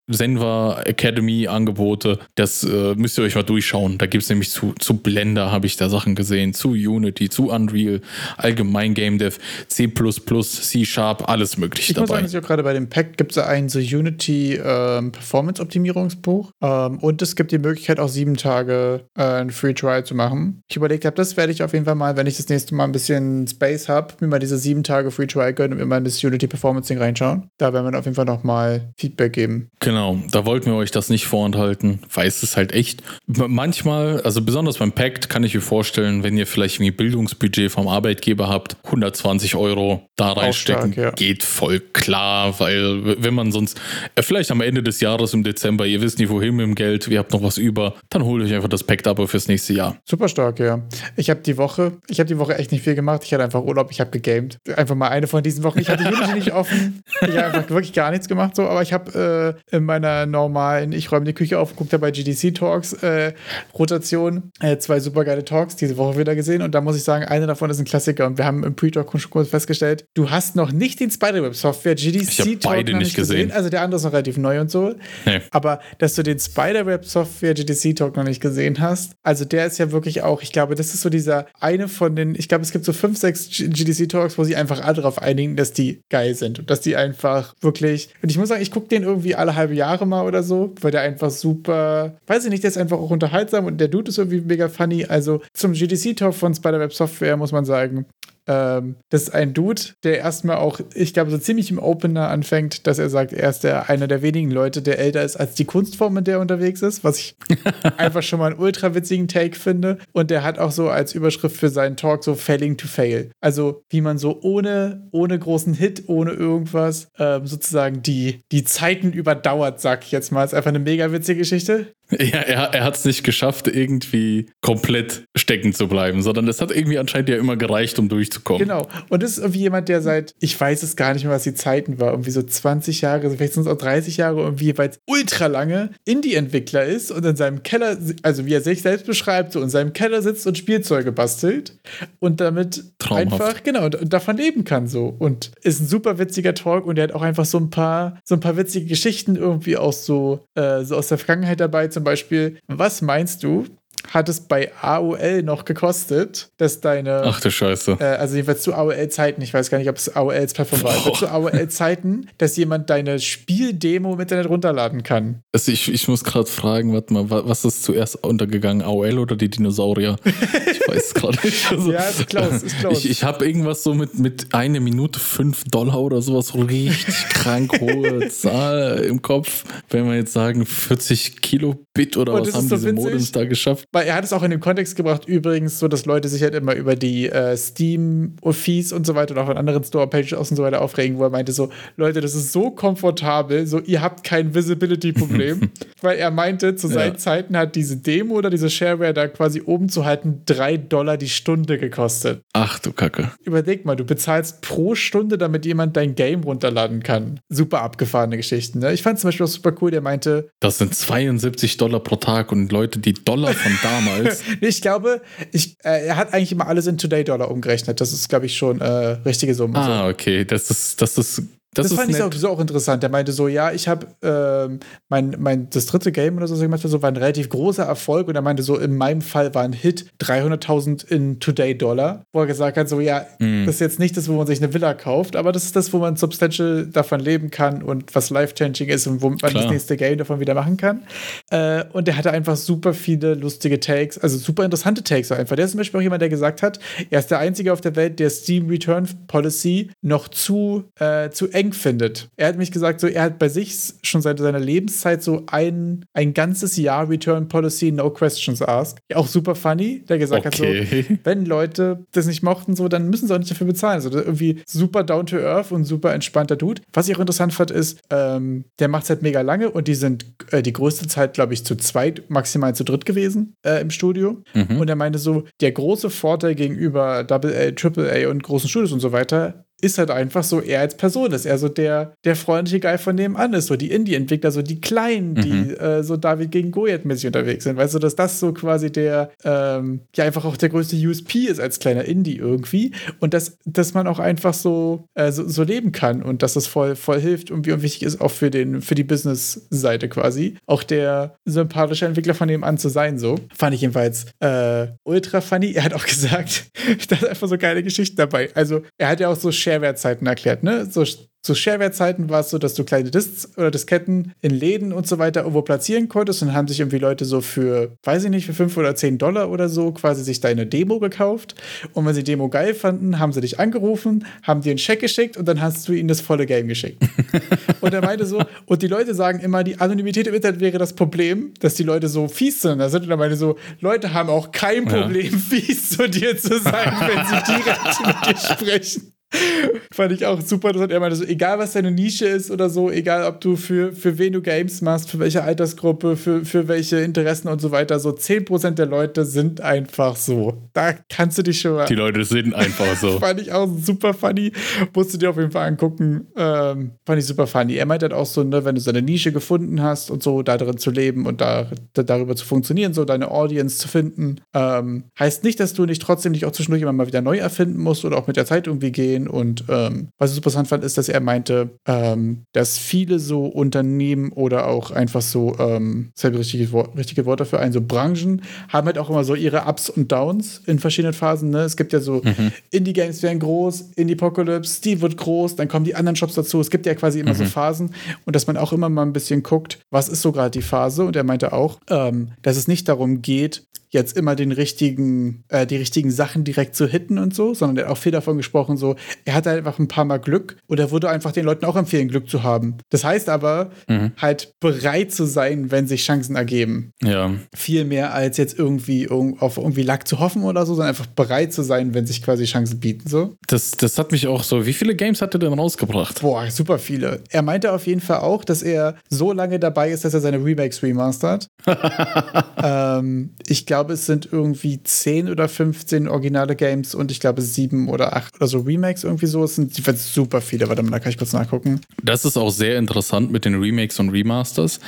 Senva Academy-Angebote. Das äh, müsst ihr euch mal durchschauen. Da gibt es nämlich zu, zu Blender, habe ich da Sachen gesehen, zu Unity, zu Unreal, allgemein Game Dev, C, C Sharp, alles mögliche ich dabei. Muss sagen, gerade bei dem Pack gibt es ein so Unity ähm, Performance-Optimierungsbuch ähm, und es gibt die Möglichkeit, auch sieben Tage äh, ein Free Trial zu machen. Ich überlegt habe, das werde ich auf jeden Fall mal, wenn ich das nächste Mal ein bisschen Space habe, mir mal diese sieben Tage Free Trial gönnen und mir mal in das Unity Performance-Ding reinschauen. Da werden wir auf jeden Fall nochmal Feedback geben. Genau, da wollten wir euch das nicht vorenthalten, weil es ist halt echt manchmal, also besonders besonders beim Pact kann ich mir vorstellen, wenn ihr vielleicht irgendwie Bildungsbudget vom Arbeitgeber habt, 120 Euro da reinstecken, stark, ja. geht voll klar, weil wenn man sonst, äh, vielleicht am Ende des Jahres im Dezember, ihr wisst nicht wohin mit dem Geld, ihr habt noch was über, dann holt euch einfach das Pact-Abo fürs nächste Jahr. Super stark, ja. Ich habe die Woche, ich habe die Woche echt nicht viel gemacht. Ich hatte einfach Urlaub, ich habe gegamed. Einfach mal eine von diesen Wochen. Ich hatte Unity nicht offen. Ich habe einfach wirklich gar nichts gemacht, so. Aber ich habe äh, in meiner normalen, ich räume die Küche auf, gucke dabei GDC Talks, äh, Rotation, äh, zwei super geile Talks diese Woche wieder gesehen. Und da muss ich sagen, eine davon ist ein Klassiker. Und wir haben im Pre-Talk schon kurz festgestellt, du hast noch nicht den Spiderweb-Software GDC Ich hab Talk beide noch nicht gesehen. Also der andere ist noch relativ neu und so. Nee. Aber dass du den Spider-Web-Software GDC Talk noch nicht gesehen hast, also der ist ja wirklich auch, ich glaube, das ist so dieser eine von den, ich glaube, es gibt so fünf, sechs G- GDC Talks, wo sie einfach alle darauf einigen, dass die geil sind und dass die einfach wirklich, und ich muss sagen, ich gucke den irgendwie alle halbe Jahre mal oder so, weil der einfach super, weiß ich nicht, der ist einfach auch unterhaltsam und der Dude ist irgendwie mega funny. Also zum GDC Talk von Spider-Web Software muss man sagen, ähm, das ist ein Dude, der erstmal auch, ich glaube, so ziemlich im Opener anfängt, dass er sagt, er ist der, einer der wenigen Leute, der älter ist als die Kunstform, in der er unterwegs ist, was ich einfach schon mal einen ultra witzigen Take finde. Und der hat auch so als Überschrift für seinen Talk so Failing to Fail. Also, wie man so ohne, ohne großen Hit, ohne irgendwas, ähm, sozusagen die, die Zeiten überdauert, sag ich jetzt mal. Ist einfach eine mega witzige Geschichte. Ja, er, er hat es nicht geschafft, irgendwie komplett stecken zu bleiben, sondern es hat irgendwie anscheinend ja immer gereicht, um durchzukommen. Genau. Und das ist irgendwie jemand, der seit, ich weiß es gar nicht mehr, was die Zeiten war, irgendwie so 20 Jahre, vielleicht sind es auch 30 Jahre, irgendwie jeweils ultra lange Indie-Entwickler ist und in seinem Keller, also wie er sich selbst beschreibt, so in seinem Keller sitzt und Spielzeuge bastelt und damit Traumhaft. einfach, genau, und, und davon leben kann so. Und ist ein super witziger Talk und er hat auch einfach so ein paar, so ein paar witzige Geschichten irgendwie auch so, äh, so aus der Vergangenheit dabei. Zum Beispiel, was meinst du, hat es bei AOL noch gekostet, dass deine Ach du Scheiße. äh, also jedenfalls zu AOL-Zeiten, ich weiß gar nicht, ob es AOLs Plattform war, aber zu AOL-Zeiten, dass jemand deine Spieldemo im Internet runterladen kann. Also ich, ich muss gerade fragen, warte mal, wa- was ist zuerst untergegangen, AOL oder die Dinosaurier? Ich weiß es gerade nicht. Also, Ja, ist close, ist close. Ich, ich habe irgendwas so mit, mit eine Minute fünf Dollar oder sowas, so richtig krank hohe Zahl im Kopf. Wenn wir jetzt sagen 40 Kilobit oder Und was haben diese witzig. Modems da geschafft? Weil er hat es auch in den Kontext gebracht, übrigens, so dass Leute sich halt immer über die äh, Steam-Fees und so weiter und auch in anderen Store-Pages und so weiter aufregen, wo er meinte so, Leute, das ist so komfortabel, so ihr habt kein Visibility-Problem. Weil er meinte, zu seinen Ja. Zeiten hat diese Demo oder diese Shareware da quasi oben zu halten, drei Dollar die Stunde gekostet. Ach du Kacke. Überleg mal, du bezahlst pro Stunde, damit jemand dein Game runterladen kann. Super abgefahrene Geschichten. Ne? Ich fand zum Beispiel auch super cool, der meinte, Das sind 72 Dollar pro Tag und Leute, die Dollar von damals. Ich glaube, ich, äh, er hat eigentlich immer alles in Today-Dollar umgerechnet. Das ist, glaube ich, schon äh, richtige Summe. Ah, okay. Das ist, das ist, das, Das, fand ich nett. sowieso auch interessant. Der meinte so, ja, ich habe ähm, mein, mein, das dritte Game oder so, was ich gemacht habe, so war ein relativ großer Erfolg. Und er meinte so, in meinem Fall war ein Hit 300.000 in Today-Dollar. Wo er gesagt hat, so, ja, Mhm. das ist jetzt nicht das, wo man sich eine Villa kauft, aber das ist das, wo man substantial davon leben kann und was life-changing ist und wo man Klar. das nächste Game davon wieder machen kann. Äh, und der hatte einfach super viele lustige Takes, also super interessante Takes auch einfach. Der ist zum Beispiel auch jemand, der gesagt hat, er ist der Einzige auf der Welt, der Steam Return Policy noch zu, äh, zu eng findet. Er hat mich gesagt, so, er hat bei sich schon seit seiner Lebenszeit so ein, ein ganzes Jahr Return Policy, no questions asked. Auch super funny, der gesagt hat, so, Okay. wenn Leute das nicht mochten, so, dann müssen sie auch nicht dafür bezahlen. Also irgendwie super down to earth und super entspannter Dude. Was ich auch interessant fand, ist, ähm, der macht es halt mega lange und die sind äh, die größte Zeit, glaube ich, zu zweit, maximal zu dritt gewesen äh, im Studio. Mhm. Und er meinte so, der große Vorteil gegenüber Double A, Triple A und großen Studios und so weiter ist halt einfach so, er als Person ist, er so der, der freundliche Guy von nebenan ist, so die Indie-Entwickler, so die Kleinen, die äh, so David gegen Goliath-mäßig unterwegs sind, weißt du, dass das so quasi der, ähm, ja einfach auch der größte USP ist als kleiner Indie irgendwie und dass, dass man auch einfach so, äh, so, so leben kann und dass das voll, voll hilft und wie wichtig ist auch für, den, für die Business-Seite quasi, auch der sympathische Entwickler von nebenan zu sein, so. Fand ich jedenfalls äh, ultra funny. Er hat auch gesagt, da ist einfach so geile Geschichten dabei. Also, er hat ja auch so Share Shareware-Zeiten erklärt, ne? So zu Shareware-Zeiten war es so, dass du kleine Disks oder Disketten in Läden und so weiter irgendwo platzieren konntest und haben sich irgendwie Leute so für, weiß ich nicht, für 5 oder 10 Dollar oder so quasi sich deine Demo gekauft. Und wenn sie Demo geil fanden, haben sie dich angerufen, haben dir einen Scheck geschickt und dann hast du ihnen das volle Game geschickt. und er meinte so, und die Leute sagen immer, die Anonymität im Internet wäre das Problem, dass die Leute so fies sind. Da sind er meinte so, Leute haben auch kein Problem, ja. fies zu dir zu sein, wenn sie direkt mit dir sprechen. Fand ich auch super interessant. Er meinte so, egal was deine Nische ist oder so, egal ob du für, für wen du Games machst, für welche Altersgruppe, für, für welche Interessen und so weiter, so 10% der Leute sind einfach so. Da kannst du dich schon mal. Die Leute sind einfach so. fand ich auch super funny. Musst du dir auf jeden Fall angucken. Ähm, fand ich super funny. Er meinte halt auch so, ne, wenn du so eine Nische gefunden hast und so, da drin zu leben und da, da darüber zu funktionieren, so deine Audience zu finden, ähm, heißt nicht, dass du nicht trotzdem dich auch zwischendurch immer mal wieder neu erfinden musst oder auch mit der Zeit irgendwie gehen gehen. Und ähm, was ich super interessant fand, ist, dass er meinte, ähm, dass viele so Unternehmen oder auch einfach so, ähm, das ist halt richtige, richtige Wort dafür ein, so Branchen haben halt auch immer so ihre Ups und Downs in verschiedenen Phasen. Ne? Es gibt ja so mhm. Indie-Games werden groß, Indie-Apocalypse, Steve wird groß, dann kommen die anderen Shops dazu. Es gibt ja quasi immer mhm. so Phasen und dass man auch immer mal ein bisschen guckt, was ist so gerade die Phase. Und er meinte auch, ähm, dass es nicht darum geht, jetzt immer den richtigen, äh, die richtigen Sachen direkt zu hitten und so, sondern er hat auch viel davon gesprochen, so, er hatte einfach ein paar Mal Glück und er würde einfach den Leuten auch empfehlen, Glück zu haben. Das heißt aber, mhm. halt bereit zu sein, wenn sich Chancen ergeben. Ja. Viel mehr als jetzt irgendwie auf irgendwie Lack zu hoffen oder so, sondern einfach bereit zu sein, wenn sich quasi Chancen bieten, so. Das, das hat mich auch so, wie viele Games hat er denn rausgebracht? Boah, super viele. Er meinte auf jeden Fall auch, dass er so lange dabei ist, dass er seine Remakes remastert. ähm, ich glaube, glaube, es sind irgendwie 10 oder 15 originale Games und ich glaube 7 oder 8 oder so Remakes irgendwie so. Es sind super viele. Warte mal, da kann ich kurz nachgucken. Das ist auch sehr interessant mit den Remakes und Remasters,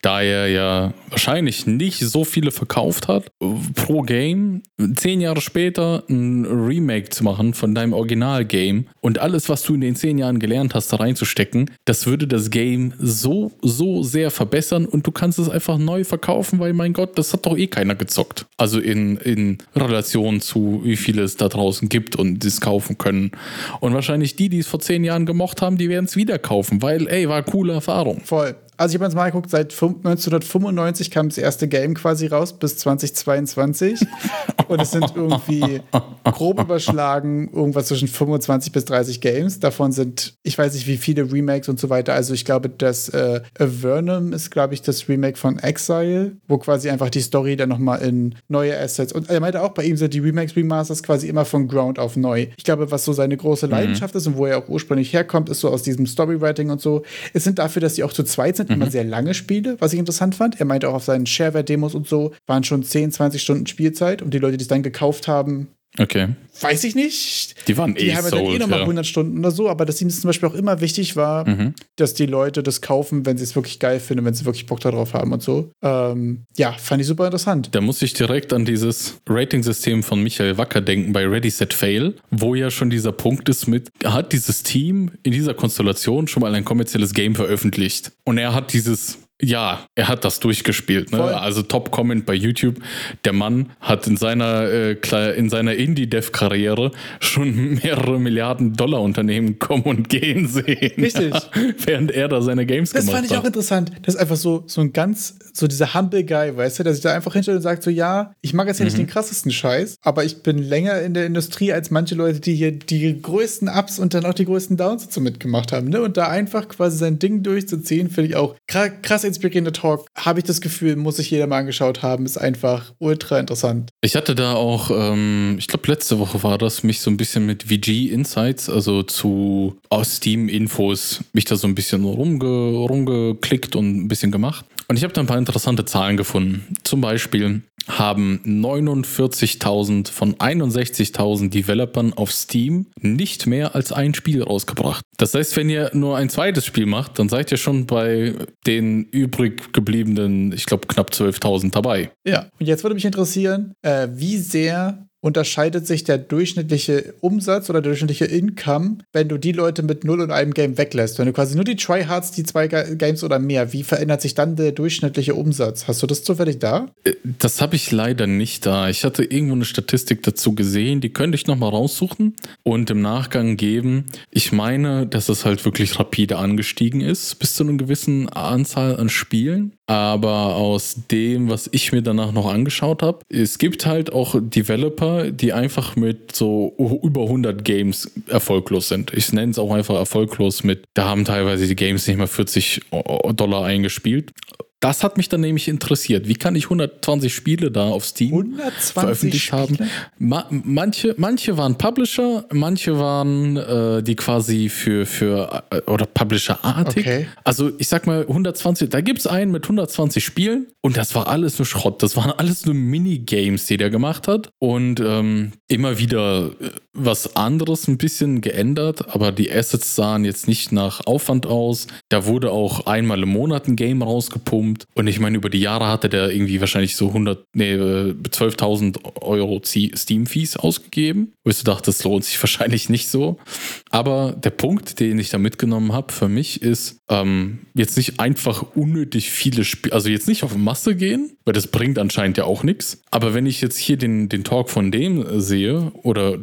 da er ja wahrscheinlich nicht so viele verkauft hat. Pro Game, zehn Jahre später ein Remake zu machen von deinem Original-Game und alles, was du in den zehn Jahren gelernt hast, da reinzustecken, das würde das Game so, so sehr verbessern und du kannst es einfach neu verkaufen, weil mein Gott, das hat doch eh keiner gezockt gezockt. Also in, in Relation zu, wie viele es da draußen gibt und es kaufen können. Und wahrscheinlich die, die es vor zehn Jahren gemocht haben, die werden es wieder kaufen, weil, ey, war coole Erfahrung. Voll. Also ich habe jetzt mal geguckt, seit 1995 kam das erste Game quasi raus bis 2022. Und es sind irgendwie grob überschlagen irgendwas zwischen 25 bis 30 Games. Davon sind, ich weiß nicht, wie viele Remakes und so weiter. Also ich glaube, das äh, Avernum ist, glaube ich, das Remake von Exile, wo quasi einfach die Story dann nochmal in neue Assets. Und er meinte auch, bei ihm sind die Remakes, Remasters quasi immer von Ground auf neu. Ich glaube, was so seine große. Leidenschaft mhm. ist und wo er auch ursprünglich herkommt, ist so aus diesem Storywriting und so. Es sind dafür, dass die auch zu zweit sind sind mhm. immer sehr lange Spiele, was ich interessant fand. Er meinte auch auf seinen Shareware-Demos und so, waren schon 10, 20 Stunden Spielzeit und die Leute, die es dann gekauft haben, Okay. Weiß ich nicht. Die waren die eh haben dann eh nochmal ja. 100 Stunden oder so, aber dass ihnen zum Beispiel auch immer wichtig war, mhm. dass die Leute das kaufen, wenn sie es wirklich geil finden, wenn sie wirklich Bock darauf haben und so. Ähm, ja, fand ich super interessant. Da muss ich direkt an dieses Rating-System von Michael Wacker denken bei Ready Set Fail, wo ja schon dieser Punkt ist mit, hat dieses Team in dieser Konstellation schon mal ein kommerzielles Game veröffentlicht. Und er hat dieses ja, er hat das durchgespielt. Ne? Also Top-Comment bei YouTube. Der Mann hat in seiner, äh, in seiner Indie-Dev-Karriere schon mehrere Milliarden Dollar Unternehmen kommen und gehen sehen. Richtig. Ja, während er da seine Games das gemacht hat. Das fand ich auch interessant. Das ist einfach so, so ein ganz, so dieser Humble Guy, weißt du, der sich da einfach hinstellt und sagt so, ja, ich mag jetzt ja mhm. nicht den krassesten Scheiß, aber ich bin länger in der Industrie als manche Leute, die hier die größten Ups und dann auch die größten Downs dazu mitgemacht haben. Ne? Und da einfach quasi sein Ding durchzuziehen, finde ich auch krass inspirierender Talk. Habe ich das Gefühl, muss sich jeder mal angeschaut haben. Ist einfach ultra interessant. Ich hatte da auch, ähm, ich glaube, letzte Woche war das, mich so ein bisschen mit VG Insights, also zu aus Steam-Infos, mich da so ein bisschen rumge, rumgeklickt und ein bisschen gemacht. Und ich habe da ein paar interessante Zahlen gefunden. Zum Beispiel haben 49.000 von 61.000 Developern auf Steam nicht mehr als ein Spiel rausgebracht. Das heißt, wenn ihr nur ein zweites Spiel macht, dann seid ihr schon bei den übrig gebliebenen, ich glaube, knapp 12.000 dabei. Ja, und jetzt würde mich interessieren, äh, wie sehr unterscheidet sich der durchschnittliche Umsatz oder der durchschnittliche Income, wenn du die Leute mit null und einem Game weglässt. Wenn du quasi nur die Tryhards, die zwei Games oder mehr, wie verändert sich dann der durchschnittliche Umsatz? Hast du das zufällig da? Äh, das habe ich leider nicht da. Ich hatte irgendwo eine Statistik dazu gesehen, die könnte ich nochmal raussuchen und im Nachgang geben. Ich meine, dass es halt wirklich rapide angestiegen ist bis zu einer gewissen Anzahl an Spielen. Aber aus dem, was ich mir danach noch angeschaut habe, es gibt halt auch Developer, die einfach mit so über 100 Games erfolglos sind. Ich nenne es auch einfach erfolglos mit, da haben teilweise die Games nicht mal 40 Dollar eingespielt. Das hat mich dann nämlich interessiert. Wie kann ich 120 Spiele da auf Steam veröffentlicht Spiele? haben? Ma manche, manche waren Publisher, manche waren äh, die quasi für, für äh, oder Publisher-artig. Okay. Also ich sag mal 120, da gibt es einen mit 120 Spielen und das war alles nur Schrott. Das waren alles nur Minigames, die der gemacht hat. Und ähm, immer wieder äh, was anderes ein bisschen geändert, aber die Assets sahen jetzt nicht nach Aufwand aus. Da wurde auch einmal im Monat ein Game rausgepumpt gepumpt. Und ich meine, über die Jahre hatte der irgendwie wahrscheinlich so 100, nee, 12.000 äh, Euro Steam-Fees ausgegeben. Wo ich so dachte, das lohnt sich wahrscheinlich nicht so. Aber der Punkt, den ich da mitgenommen habe für mich ist, ähm, jetzt nicht einfach unnötig viele Spiele, also jetzt nicht auf Masse gehen, weil das bringt anscheinend ja auch nichts. Aber wenn ich jetzt hier den, den Talk von dem sehe, oder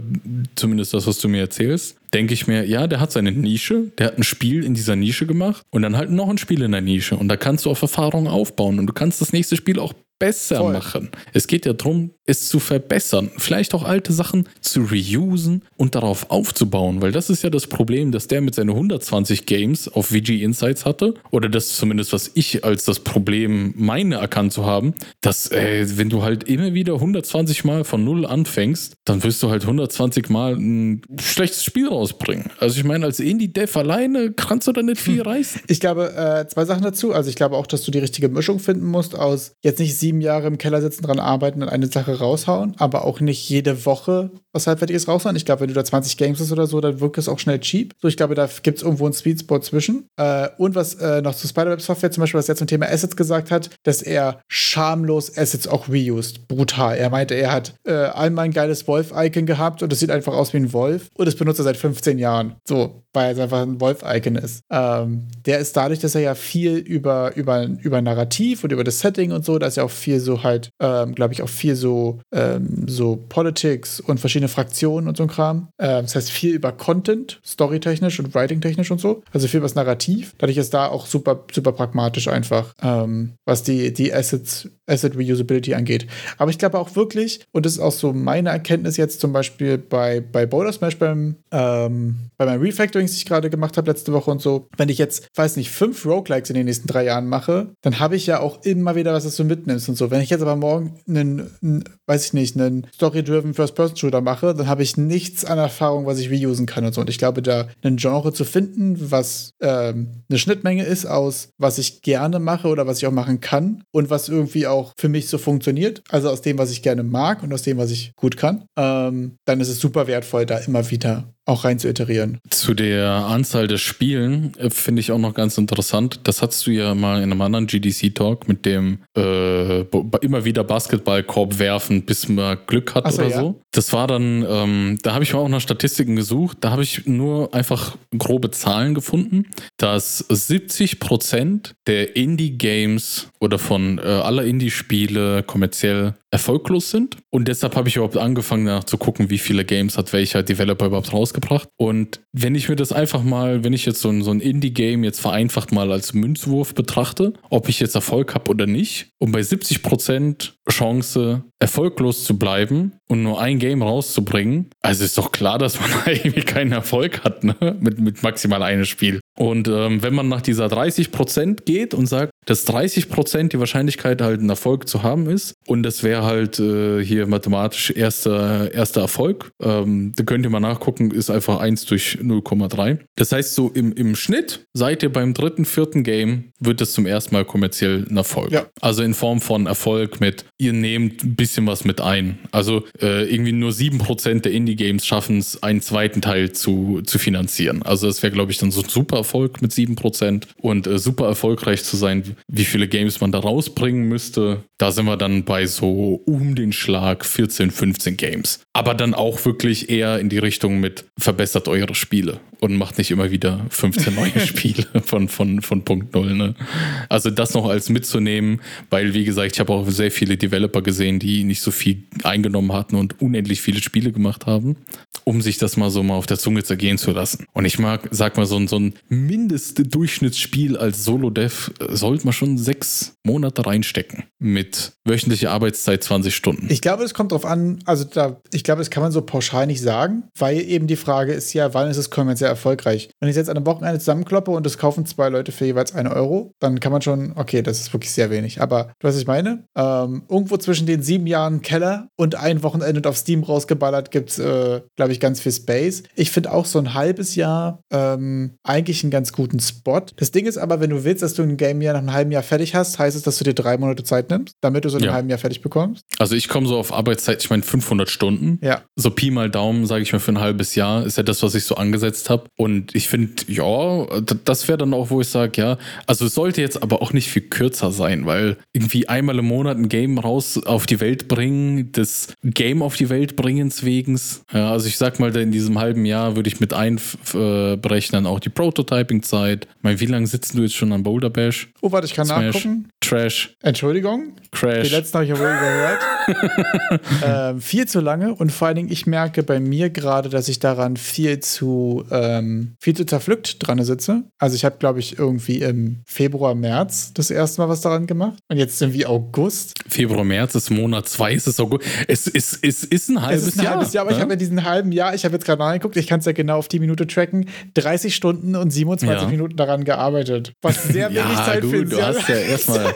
zumindest das, was du mir erzählst, denke ich mir, ja, der hat seine Nische, der hat ein Spiel in dieser Nische gemacht und dann halt noch ein Spiel in der Nische und da kannst du auf Erfahrung aufbauen und du kannst das nächste Spiel auch besser Voll. machen. Es geht ja darum, es zu verbessern. Vielleicht auch alte Sachen zu reusen und darauf aufzubauen, weil das ist ja das Problem, dass der mit seinen 120 Games auf VG Insights hatte. Oder das zumindest, was ich als das Problem meine erkannt zu haben, dass äh, wenn du halt immer wieder 120 Mal von Null anfängst, dann wirst du halt 120 Mal ein schlechtes Spiel rausbringen. Also ich meine, als Indie-Dev alleine kannst du da nicht viel hm. reißen. Ich glaube, äh, zwei Sachen dazu. Also ich glaube auch, dass du die richtige Mischung finden musst aus jetzt nicht sieben Jahre im Keller sitzen, dran arbeiten und eine Sache raushauen, aber auch nicht jede Woche was halbwertiges raushauen. Ich glaube, wenn du da 20 Games hast oder so, dann wirkt es auch schnell cheap. So, ich glaube, da gibt es irgendwo einen Sweet Spot zwischen. Äh, und was äh, noch zu Spider-Web Software zum Beispiel, was er zum Thema Assets gesagt hat, dass er schamlos Assets auch reused. Brutal. Er meinte, er hat äh, einmal ein geiles Wolf-Icon gehabt und es sieht einfach aus wie ein Wolf und das benutzt er seit 15 Jahren. So, weil es einfach ein Wolf-Icon ist. Ähm, der ist dadurch, dass er ja viel über, über, über Narrativ und über das Setting und so, da ist ja auch viel so halt, ähm, glaube ich, auch viel so, ähm, so Politics und verschiedene Fraktionen und so ein Kram. Ähm, das heißt viel über Content, storytechnisch und writing-technisch und so. Also viel was Narrativ. Dadurch ist da auch super, super pragmatisch einfach, ähm, was die, die Assets, Asset Reusability angeht. Aber ich glaube auch wirklich, und das ist auch so meine Erkenntnis jetzt zum Beispiel bei, bei Boulder Smash beim, ähm, bei meinem Refactoring, das ich gerade gemacht habe letzte Woche und so, wenn ich jetzt, weiß nicht, fünf Roguelikes in den nächsten drei Jahren mache, dann habe ich ja auch immer wieder was, das du mitnimmst und so. Wenn ich jetzt aber morgen einen, weiß ich nicht, einen Story-driven First-Person-Shooter mache, dann habe ich nichts an Erfahrung, was ich reusen kann und so. Und ich glaube, da ein Genre zu finden, was ähm, eine Schnittmenge ist aus, was ich gerne mache oder was ich auch machen kann und was irgendwie auch für mich so funktioniert, also aus dem, was ich gerne mag und aus dem, was ich gut kann, ähm, dann ist es super wertvoll, da immer wieder auch rein zu iterieren. Zu der Anzahl der Spielen äh, finde ich auch noch ganz interessant. Das hattest du ja mal in einem anderen GDC-Talk mit dem äh, immer wieder Basketballkorb werfen, bis man Glück hat so, oder ja. so. Das war dann, ähm, da habe ich auch nach Statistiken gesucht. Da habe ich nur einfach grobe Zahlen gefunden, dass 70 Prozent der Indie-Games oder von äh, aller Indie-Spiele kommerziell erfolglos sind. Und deshalb habe ich überhaupt angefangen nachzugucken, wie viele Games hat welcher Developer überhaupt rausgebracht. Und wenn ich mir das einfach mal, wenn ich jetzt so ein, so ein Indie-Game jetzt vereinfacht mal als Münzwurf betrachte, ob ich jetzt Erfolg habe oder nicht, und bei 70% Chance erfolglos zu bleiben und nur ein Game rauszubringen, also ist doch klar, dass man irgendwie keinen Erfolg hat, ne? Mit, mit maximal einem Spiel. Und ähm, wenn man nach dieser 30% geht und sagt, dass 30% die Wahrscheinlichkeit halt einen Erfolg zu haben ist und das wäre halt äh, hier mathematisch erster, erster Erfolg, ähm, da könnt ihr mal nachgucken, ist einfach 1 durch 0,3. Das heißt so im, im Schnitt seid ihr beim dritten, vierten Game, wird das zum ersten Mal kommerziell ein Erfolg. Ja. Also in Form von Erfolg mit, ihr nehmt ein bisschen bisschen was mit ein. Also äh, irgendwie nur 7% der Indie-Games schaffen es, einen zweiten Teil zu, zu finanzieren. Also das wäre, glaube ich, dann so ein super Erfolg mit 7% und äh, super erfolgreich zu sein, wie viele Games man da rausbringen müsste. Da sind wir dann bei so um den Schlag 14, 15 Games. Aber dann auch wirklich eher in die Richtung mit verbessert eure Spiele und macht nicht immer wieder 15 neue Spiele von, von, von Punkt Null. Ne? Also das noch als mitzunehmen, weil wie gesagt, ich habe auch sehr viele Developer gesehen, die nicht so viel eingenommen hatten und unendlich viele Spiele gemacht haben, um sich das mal so mal auf der Zunge zergehen zu lassen. Und ich mag, sag mal, so, so ein Mindestdurchschnittsspiel als Solo-Dev äh, sollte man schon sechs Monate reinstecken mit wöchentlicher Arbeitszeit 20 Stunden. Ich glaube, es kommt darauf an, also da, ich glaube, das kann man so pauschal nicht sagen, weil eben die Frage ist ja, wann ist es kommerziell erfolgreich? Wenn ich jetzt an einem Wochenende zusammenkloppe und es kaufen zwei Leute für jeweils einen Euro, dann kann man schon, okay, das ist wirklich sehr wenig. Aber du weißt, was ich meine? Ähm, irgendwo zwischen den sieben Jahren Keller und ein Wochenende und auf Steam rausgeballert gibt es, äh, glaube ich, ganz viel Space. Ich finde auch so ein halbes Jahr ähm, eigentlich einen ganz guten Spot. Das Ding ist aber, wenn du willst, dass du ein Game ja nach einem halben Jahr fertig hast, heißt es, dass du dir drei Monate Zeit nimmst, damit du so in einem ja. halben Jahr fertig bekommst. Also ich komme so auf Arbeitszeit, ich meine 500 Stunden. Ja. So Pi mal Daumen, sage ich mir, für ein halbes Jahr ist ja das, was ich so angesetzt habe. Und ich finde, ja, das wäre dann auch, wo ich sage, ja, also es sollte jetzt aber auch nicht viel kürzer sein, weil irgendwie einmal im Monat ein Game raus auf die Welt bringen, das Game auf die Welt bringens wegen. Ja, also ich sag mal, in diesem halben Jahr würde ich mit einberechnen auch die Prototyping-Zeit. Mein, wie lange sitzen du jetzt schon an Boulder Bash? Oh, warte, ich kann Smash, nachgucken. Trash. Entschuldigung. Crash. Die letzten habe ich ja wohl gehört. ähm, viel zu lange und vor allen Dingen, ich merke bei mir gerade, dass ich daran viel zu, ähm, viel zu zerpflückt dran sitze. Also ich habe, glaube ich, irgendwie im Februar, März das erste Mal was daran gemacht. Und jetzt sind wir August. Februar, März ist Monat zwei, ist es August. Es ist, es ist ein halbes Jahr. Es ist ein Jahr, halbes Jahr, aber ne? ich habe in diesem halben Jahr, ich habe jetzt gerade nachgeguckt, ich kann es ja genau auf die Minute tracken, 30 Stunden und 27 ja. Minuten daran gearbeitet. Was sehr wenig ja, Zeit gut, für du hast ja erstmal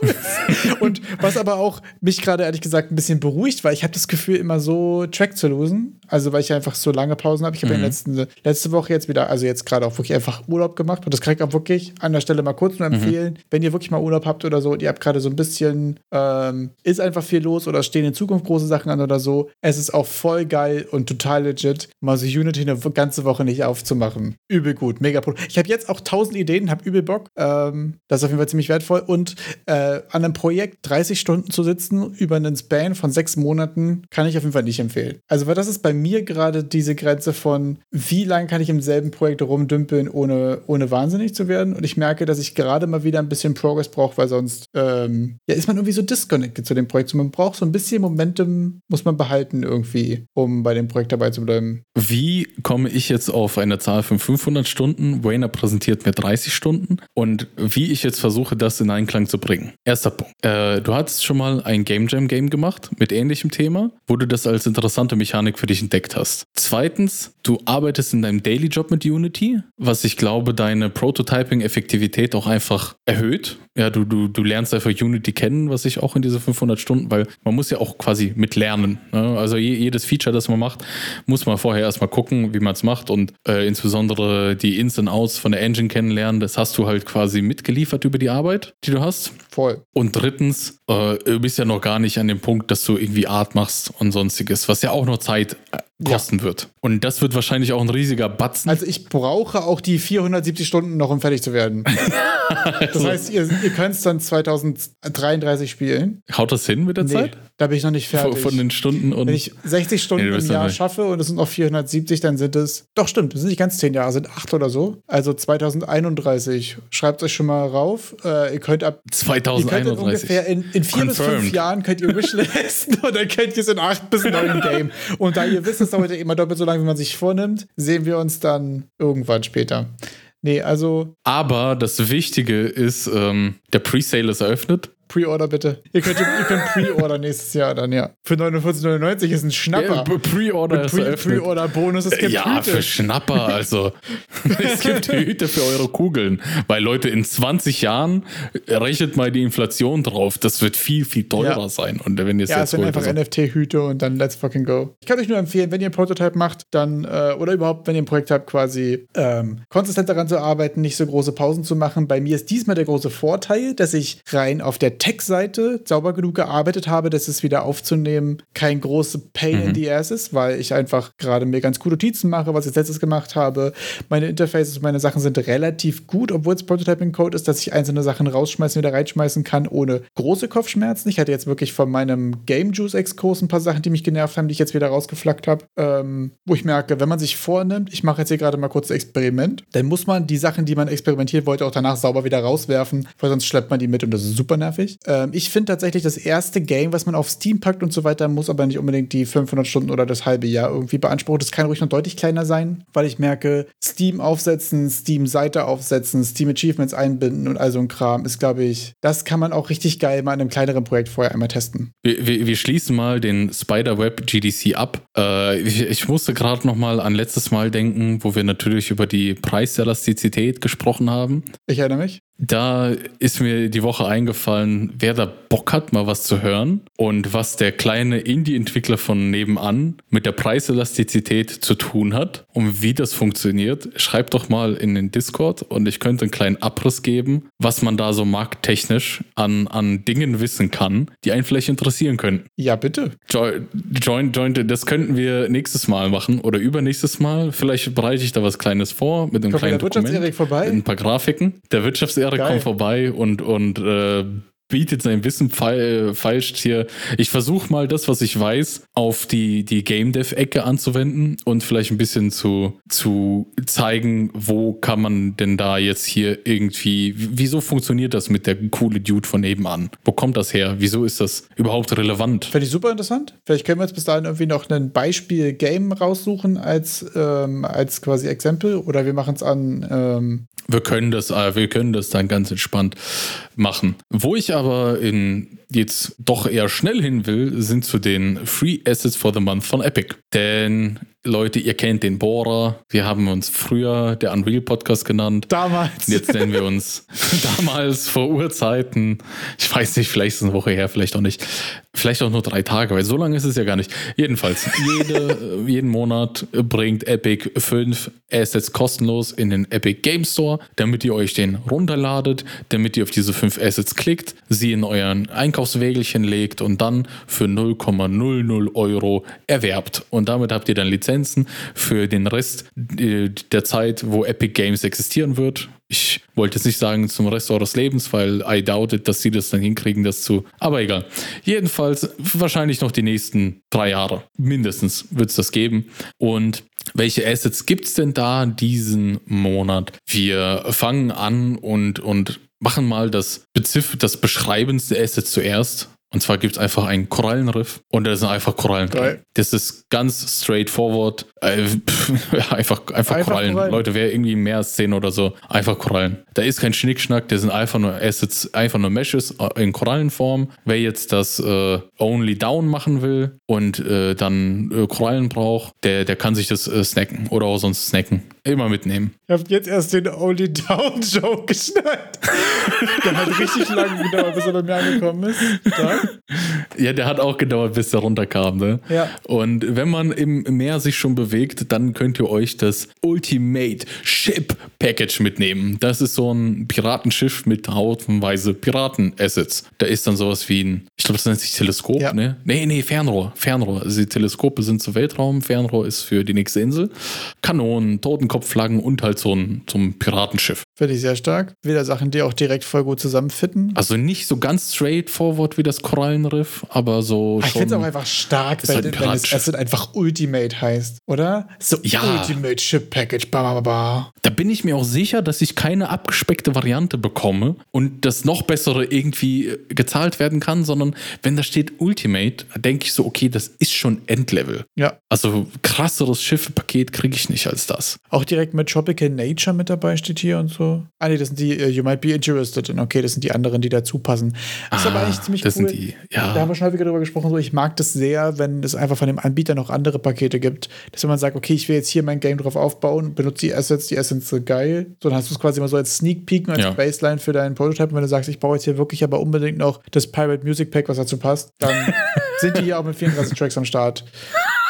Und was aber auch mich gerade ehrlich gesagt ein bisschen beruhigt, weil ich habe das Gefühl, immer so Track zu losen. Also weil ich einfach so lange Pausen habe. Ich habe mhm. ja letzten, letzte Woche jetzt wieder, also jetzt gerade auch wirklich einfach Urlaub gemacht. Und das kann ich auch wirklich an der Stelle mal kurz nur mhm. empfehlen. Mhm. Wenn ihr wirklich mal Urlaub habt oder so und ihr habt gerade so ein bisschen, ähm, ist einfach viel los oder stehen in Zukunft große Sachen an oder so. Es ist auch voll geil und total legit, mal so Unity eine ganze Woche nicht aufzumachen. Übel gut, mega cool. Ich habe jetzt auch tausend Ideen, habe übel Bock. Ähm, das ist auf jeden Fall ziemlich wertvoll. Und äh, an einem Projekt 30 Stunden zu sitzen über einen Span von sechs Monaten kann ich auf jeden Fall nicht empfehlen. Also, weil das ist bei mir gerade diese Grenze von, wie lange kann ich im selben Projekt rumdümpeln, ohne, ohne wahnsinnig zu werden. Und ich merke, dass ich gerade mal wieder ein bisschen Progress brauche, weil sonst ähm, ja, ist man irgendwie so disconnected zu dem Projekt. Man braucht so ein bisschen Momentum, muss man behalten irgendwie, um bei dem Projekt dabei zu bleiben. Wie komme ich jetzt auf eine Zahl von 500 Stunden? Wayner präsentiert mir 30 Stunden. Und wie ich jetzt versuche, das in Einklang zu bringen. Erster Punkt. Äh, du hattest schon mal ein Game Jam Game gemacht mit ähnlichem Thema, wo du das als interessante Mechanik für dich entdeckt hast. Zweitens, du arbeitest in deinem Daily Job mit Unity, was ich glaube, deine Prototyping-Effektivität auch einfach erhöht. Ja, du, du, du lernst einfach Unity kennen, was ich auch in diese 500 Stunden, weil man muss ja auch quasi mit lernen. Ne? Also jedes Feature, das man macht, muss man vorher erstmal gucken, wie man es macht und äh, insbesondere die Ins und Outs von der Engine kennenlernen. Das hast du halt quasi mitgeliefert über die Arbeit, die du hast. Voll. Und drittens, äh, du bist ja noch gar nicht an dem Punkt, dass du irgendwie Art machst und sonstiges, was ja auch noch Zeit äh, kosten ja. wird. Und das wird wahrscheinlich auch ein riesiger Batzen. Also ich brauche auch die 470 Stunden noch, um fertig zu werden. das heißt, ihr, ihr könnt es dann 2033 spielen. Haut das hin mit der nee, Zeit? Da bin ich noch nicht fertig. Von, den Stunden und. Wenn ich 60 Stunden nee, im Jahr schaffe und es sind noch 470, dann sind es. Doch, stimmt, das sind nicht ganz 10 Jahre, sind 8 oder so. Also 2031. Schreibt euch schon mal rauf. Äh, ihr könnt ab. 2031. ungefähr in, in vier Confirmed. bis fünf Jahren könnt ihr wishlisten und dann könnt ihr es in 8 bis 9 Game. Und da ihr wisst, es dauert ja immer doppelt so lange, wie man sich vornimmt, sehen wir uns dann irgendwann später. Nee, also. Aber das Wichtige ist, ähm, der Presale ist eröffnet. Pre-Order bitte. Ihr könnt, ihr könnt Pre-Order nächstes Jahr dann, ja. Für 49,99 ist ein Schnapper. Ja, Pre-Order ist Pre Pre-Order-Bonus, es gibt Ja, Hüte. für Schnapper, also. es gibt Hüte für eure Kugeln. Weil Leute, in 20 Jahren rechnet mal die Inflation drauf. Das wird viel, viel teurer ja. sein. Und wenn ihr ja, es sind einfach so. NFT-Hüte und dann let's fucking go. Ich kann euch nur empfehlen, wenn ihr ein Prototype macht, dann, äh, oder überhaupt, wenn ihr ein Projekt habt, quasi ähm, konsistent daran zu arbeiten, nicht so große Pausen zu machen. Bei mir ist diesmal der große Vorteil, dass ich rein auf der der Tech-Seite sauber genug gearbeitet habe, dass es wieder aufzunehmen kein große Pain mhm. in the Ass ist, weil ich einfach gerade mir ganz coole Notizen mache, was ich letztes gemacht habe. Meine Interfaces, meine Sachen sind relativ gut, obwohl es Prototyping-Code ist, dass ich einzelne Sachen rausschmeißen, wieder reinschmeißen kann, ohne große Kopfschmerzen. Ich hatte jetzt wirklich von meinem Game Juice-Exkurs ein paar Sachen, die mich genervt haben, die ich jetzt wieder rausgeflackt habe, ähm, wo ich merke, wenn man sich vornimmt, ich mache jetzt hier gerade mal kurz ein Experiment, dann muss man die Sachen, die man experimentiert wollte, auch danach sauber wieder rauswerfen, weil sonst schleppt man die mit und das ist super nervig. Ähm, ich finde tatsächlich das erste Game, was man auf Steam packt und so weiter, muss aber nicht unbedingt die 500 Stunden oder das halbe Jahr irgendwie beanspruchen. Das kann ruhig noch deutlich kleiner sein, weil ich merke, Steam aufsetzen, Steam-Seite aufsetzen, Steam-Achievements einbinden und all so ein Kram ist, glaube ich, das kann man auch richtig geil mal in einem kleineren Projekt vorher einmal testen. Wir, wir, wir schließen mal den Spiderweb GDC ab. Äh, ich, ich, musste gerade noch mal an letztes Mal denken, wo wir natürlich über die Preiselastizität gesprochen haben. Ich erinnere mich. Da ist mir die Woche eingefallen, wer da Bock hat, mal was zu hören und was der kleine Indie-Entwickler von nebenan mit der Preiselastizität zu tun hat und wie das funktioniert. Schreibt doch mal in den Discord und ich könnte einen kleinen Abriss geben, was man da so markttechnisch an, an Dingen wissen kann, die einen vielleicht interessieren können. Ja, bitte. Join, join, join, das könnten wir nächstes Mal machen oder übernächstes Mal. Vielleicht bereite ich da was Kleines vor mit einem Kommt kleinen der Dokument, vorbei? mit ein paar Grafiken. Der Wirtschafts Jahre kommt vorbei und, und äh, bietet sein Wissen feilscht hier. Ich versuche mal das, was ich weiß, auf die, die Game Dev-Ecke anzuwenden und vielleicht ein bisschen zu, zu zeigen, wo kann man denn da jetzt hier irgendwie, wieso funktioniert das mit der coole Dude von nebenan? Wo kommt das her? Wieso ist das überhaupt relevant? Finde ich super interessant. Vielleicht können wir jetzt bis dahin irgendwie noch ein Beispiel-Game raussuchen als, ähm, als quasi Exempel oder wir machen es an. Ähm wir können das, äh, wir können das dann ganz entspannt machen. Wo ich aber in jetzt doch eher schnell hin will, sind zu den Free Assets for the Month von Epic. Denn Leute, ihr kennt den Bohrer. Wir haben uns früher der Unreal Podcast genannt. Damals. Jetzt nennen wir uns damals vor Urzeiten. Ich weiß nicht, vielleicht ist es eine Woche her, vielleicht auch nicht. Vielleicht auch nur drei Tage, weil so lange ist es ja gar nicht. Jedenfalls, jede, jeden Monat bringt Epic fünf Assets kostenlos in den Epic Game Store, damit ihr euch den runterladet, damit ihr auf diese fünf Assets klickt, sie in euren Einkaufswägelchen legt und dann für 0,00 Euro erwerbt. Und damit habt ihr dann Lizenzen für den Rest äh, der Zeit, wo Epic Games existieren wird ich wollte jetzt nicht sagen zum Rest eures Lebens, weil I doubt it, dass sie das dann hinkriegen, das zu. Aber egal. Jedenfalls wahrscheinlich noch die nächsten drei Jahre. Mindestens wird es das geben. Und welche Assets gibt es denn da diesen Monat? Wir fangen an und, und machen mal das, Bezif das beschreibendste Asset zuerst. Und zwar gibt es einfach einen Korallenriff und da sind einfach Korallen drin. Das ist ganz straightforward. Äh, einfach, einfach, einfach Korallen. Korallen. Leute, wer irgendwie mehr Szenen oder so, einfach Korallen. Da ist kein Schnickschnack, das sind einfach nur Assets, einfach nur Meshes äh, in Korallenform. Wer jetzt das äh, Only Down machen will und äh, dann äh, Korallen braucht, der, der kann sich das äh, snacken oder auch sonst snacken. Immer mitnehmen. Ihr habt jetzt erst den Only Down Joke geschnallt. der hat richtig lange gedauert, bis er bei mir angekommen ist. Da. Ja, der hat auch gedauert, bis der runterkam. Ne? Ja. Und wenn man im Meer sich schon bewegt, dann könnt ihr euch das Ultimate Ship Package mitnehmen. Das ist so ein Piratenschiff mit haufenweise Piraten-Assets. Da ist dann sowas wie ein, ich glaube, das nennt sich Teleskop, ja. ne? Nee, nee, Fernrohr. Fernrohr. Also die Teleskope sind zu Weltraum, Fernrohr ist für die nächste Insel. Kanonen, Totenkopfflaggen und halt so ein, so ein Piratenschiff. Finde ich sehr stark. Wieder Sachen, die auch direkt voll gut zusammenfitten. Also nicht so ganz straightforward wie das Korallenriff, aber so. Ah, ich finde es auch einfach stark, wenn, halt wenn das Asset einfach Ultimate heißt, oder? So ja. Ultimate Ship Package. Ba, ba, ba. Da bin ich mir auch sicher, dass ich keine abgespeckte Variante bekomme und das noch bessere irgendwie äh, gezahlt werden kann, sondern wenn da steht Ultimate, denke ich so, okay, das ist schon Endlevel. Ja. Also krasseres Schiffepaket kriege ich nicht als das. Auch direkt mit Tropical Nature mit dabei steht hier und so. Ah, nee, das sind die uh, You Might Be Interested in. Okay, das sind die anderen, die dazu passen. Das ah, ist aber ah, eigentlich ziemlich das cool. Sind die, ja. Da haben wir schon häufiger drüber gesprochen. So, ich mag das sehr, wenn es einfach von dem Anbieter noch andere Pakete gibt. Dass wenn man sagt, okay, ich will jetzt hier mein Game drauf aufbauen, benutze die Assets, die Assets sind geil. So, dann hast du es quasi mal so als Sneak Peek und als ja. Baseline für deinen Prototype. Und wenn du sagst, ich baue jetzt hier wirklich aber unbedingt noch das Pirate Music Pack, was dazu passt, dann sind die hier auch mit 34 Tracks am Start.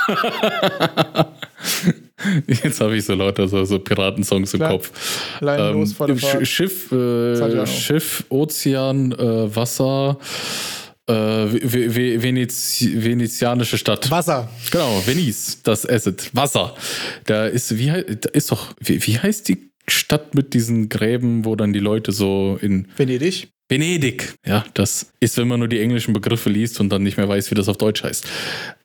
Jetzt habe ich so lauter so, so Piratensongs im Klar. Kopf. Leinen los vor der Fahrt. Schiff, äh. Schiff, Ozean, äh, Wasser, äh, Ve- Ve- Venez venezianische Stadt. Wasser. Genau, Venice, das Asset. Wasser. Da ist, wie, da ist doch, wie, wie heißt die Stadt mit diesen Gräben, wo dann die Leute so in Venedig. Venedig. Ja, das ist, wenn man nur die englischen Begriffe liest und dann nicht mehr weiß, wie das auf Deutsch heißt.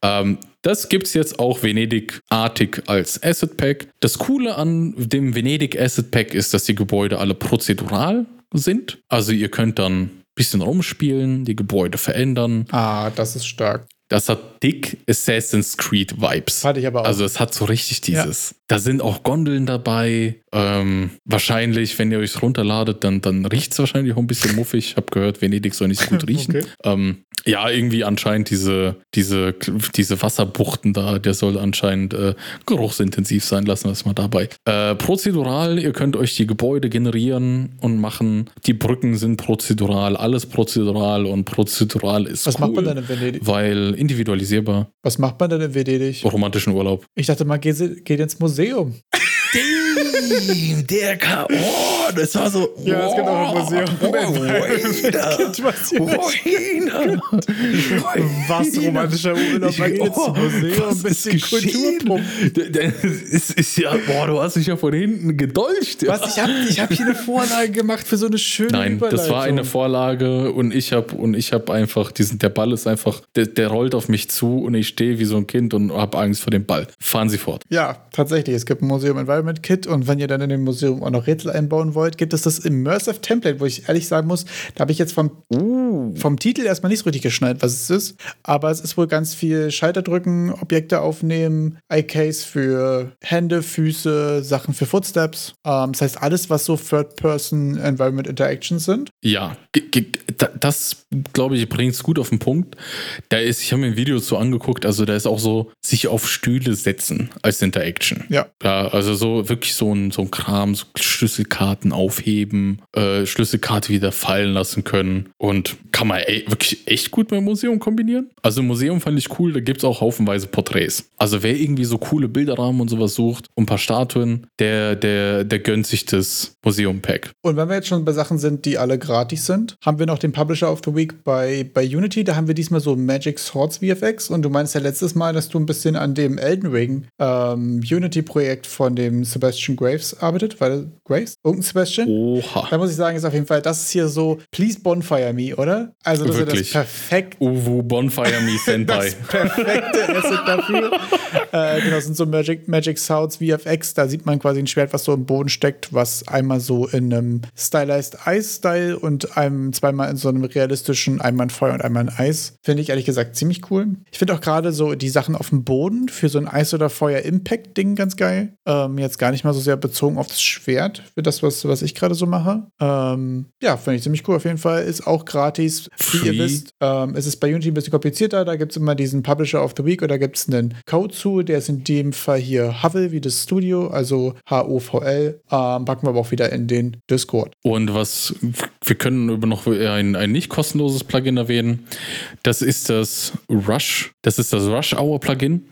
Ähm, das gibt es jetzt auch Venedig-artig als Asset Pack. Das Coole an dem Venedig Asset Pack ist, dass die Gebäude alle prozedural sind. Also ihr könnt dann ein bisschen rumspielen, die Gebäude verändern. Ah, das ist stark. Das hat dick Assassin's Creed Vibes. Hatte ich aber auch. Also es hat so richtig dieses. Da sind auch Gondeln dabei. Ähm, wahrscheinlich, wenn ihr euch runterladet, dann, dann riecht es wahrscheinlich auch ein bisschen muffig. Ich habe gehört, Venedig soll nicht so gut riechen. Okay. ähm, ja, irgendwie anscheinend diese, diese, diese Wasserbuchten da, der soll anscheinend äh, geruchsintensiv sein. Lassen wir es mal dabei. Äh, prozedural, ihr könnt euch die Gebäude generieren und machen. Die Brücken sind prozedural, alles prozedural und prozedural ist Was cool, macht man denn in Venedig? Weil individualisierbar, Was macht man denn in Venedig? romantischen Urlaub. Ich dachte, man geht, geht ins Museum. Museum. Damn. der K. Oh, das war so. Ja, es gibt auch ein Museum. Was romantischer Urlaub? Man geht ins Museum, ein bisschen Kulturpunkt. Es ist ja, boah, du hast dich ja von hinten gedolcht. Was? Ich habe ich hab hier eine Vorlage gemacht für so eine schöne Nein, das war eine. Vorlage und ich habe und ich habe einfach diesen der Ball ist einfach der, der rollt auf mich zu und ich stehe wie so ein Kind und habe Angst vor dem Ball. Fahren Sie fort. Ja, tatsächlich. Es gibt ein Museum Environment Kit und wenn ihr dann in dem Museum auch noch Rätsel einbauen wollt, gibt es das Immersive Template, wo ich ehrlich sagen muss, da habe ich jetzt vom, vom Titel erstmal nicht so richtig geschnallt, was es ist. Aber es ist wohl ganz viel Schalter drücken, Objekte aufnehmen, iCase für Hände, Füße, Sachen für Footsteps. Ähm, das heißt, alles, was so Third-Person Environment Interactions sind. Ja, das glaube ich bringt es gut auf den Punkt. Da ist, ich habe mir ein Video so angeguckt, also da ist auch so sich auf Stühle setzen als Interaction. Ja. Ja, also so wirklich so ein, so ein Kram, so Schlüsselkarten aufheben, äh, Schlüsselkarte wieder fallen lassen können und kann man ey, wirklich echt gut mit dem Museum kombinieren. Also im Museum fand ich cool, da gibt es auch haufenweise Porträts. Also wer irgendwie so coole Bilderrahmen und sowas sucht und ein paar Statuen, der, der, der gönnt sich das Museum-Pack. Und wenn wir jetzt schon bei Sachen sind, die alle gratis sind, haben wir noch den Publisher of the Week bei, bei Unity. Da haben wir diesmal so Magic Swords VFX. Und du meinst ja letztes Mal, dass du ein bisschen an dem Elden Ring ähm, Unity-Projekt von dem Sebastian Graves arbeitet. Weil Graves? Irgendein Sebastian? Oha. Da muss ich sagen, ist auf jeden Fall, das ist hier so, please bonfire me, oder? Also, das ist ja das Wirklich. perfekt Uwu Bonfire Me Sentai. das perfekte Asset dafür. äh, genau, das sind so Magic, Magic Sounds VFX. Da sieht man quasi ein Schwert, was so im Boden steckt, was einmal so in einem Stylized Ice-Style und einem zweimal in so einem realistischen, einmal in Feuer und einmal in Eis. Finde ich ehrlich gesagt ziemlich cool. Ich finde auch gerade so die Sachen auf dem Boden für so ein Eis- oder Feuer-Impact-Ding ganz geil. Ähm, jetzt gar nicht mal so sehr bezogen auf das Schwert, für das, was, was ich gerade so mache. Ähm, ja, finde ich ziemlich cool. Auf jeden Fall ist auch gratis. Wie ihr wisst, ähm, es ist bei Unity ein bisschen komplizierter. Da gibt es immer diesen Publisher of the Week oder gibt es einen Code zu. Der ist in dem Fall hier Hovel wie das Studio, also H-O-V-L. Ähm, packen wir aber auch wieder in den Discord. Und was, wir können über noch ein, ein nicht kostenloses Plugin erwähnen. Das ist das Rush. Das ist das Rush Hour Plugin.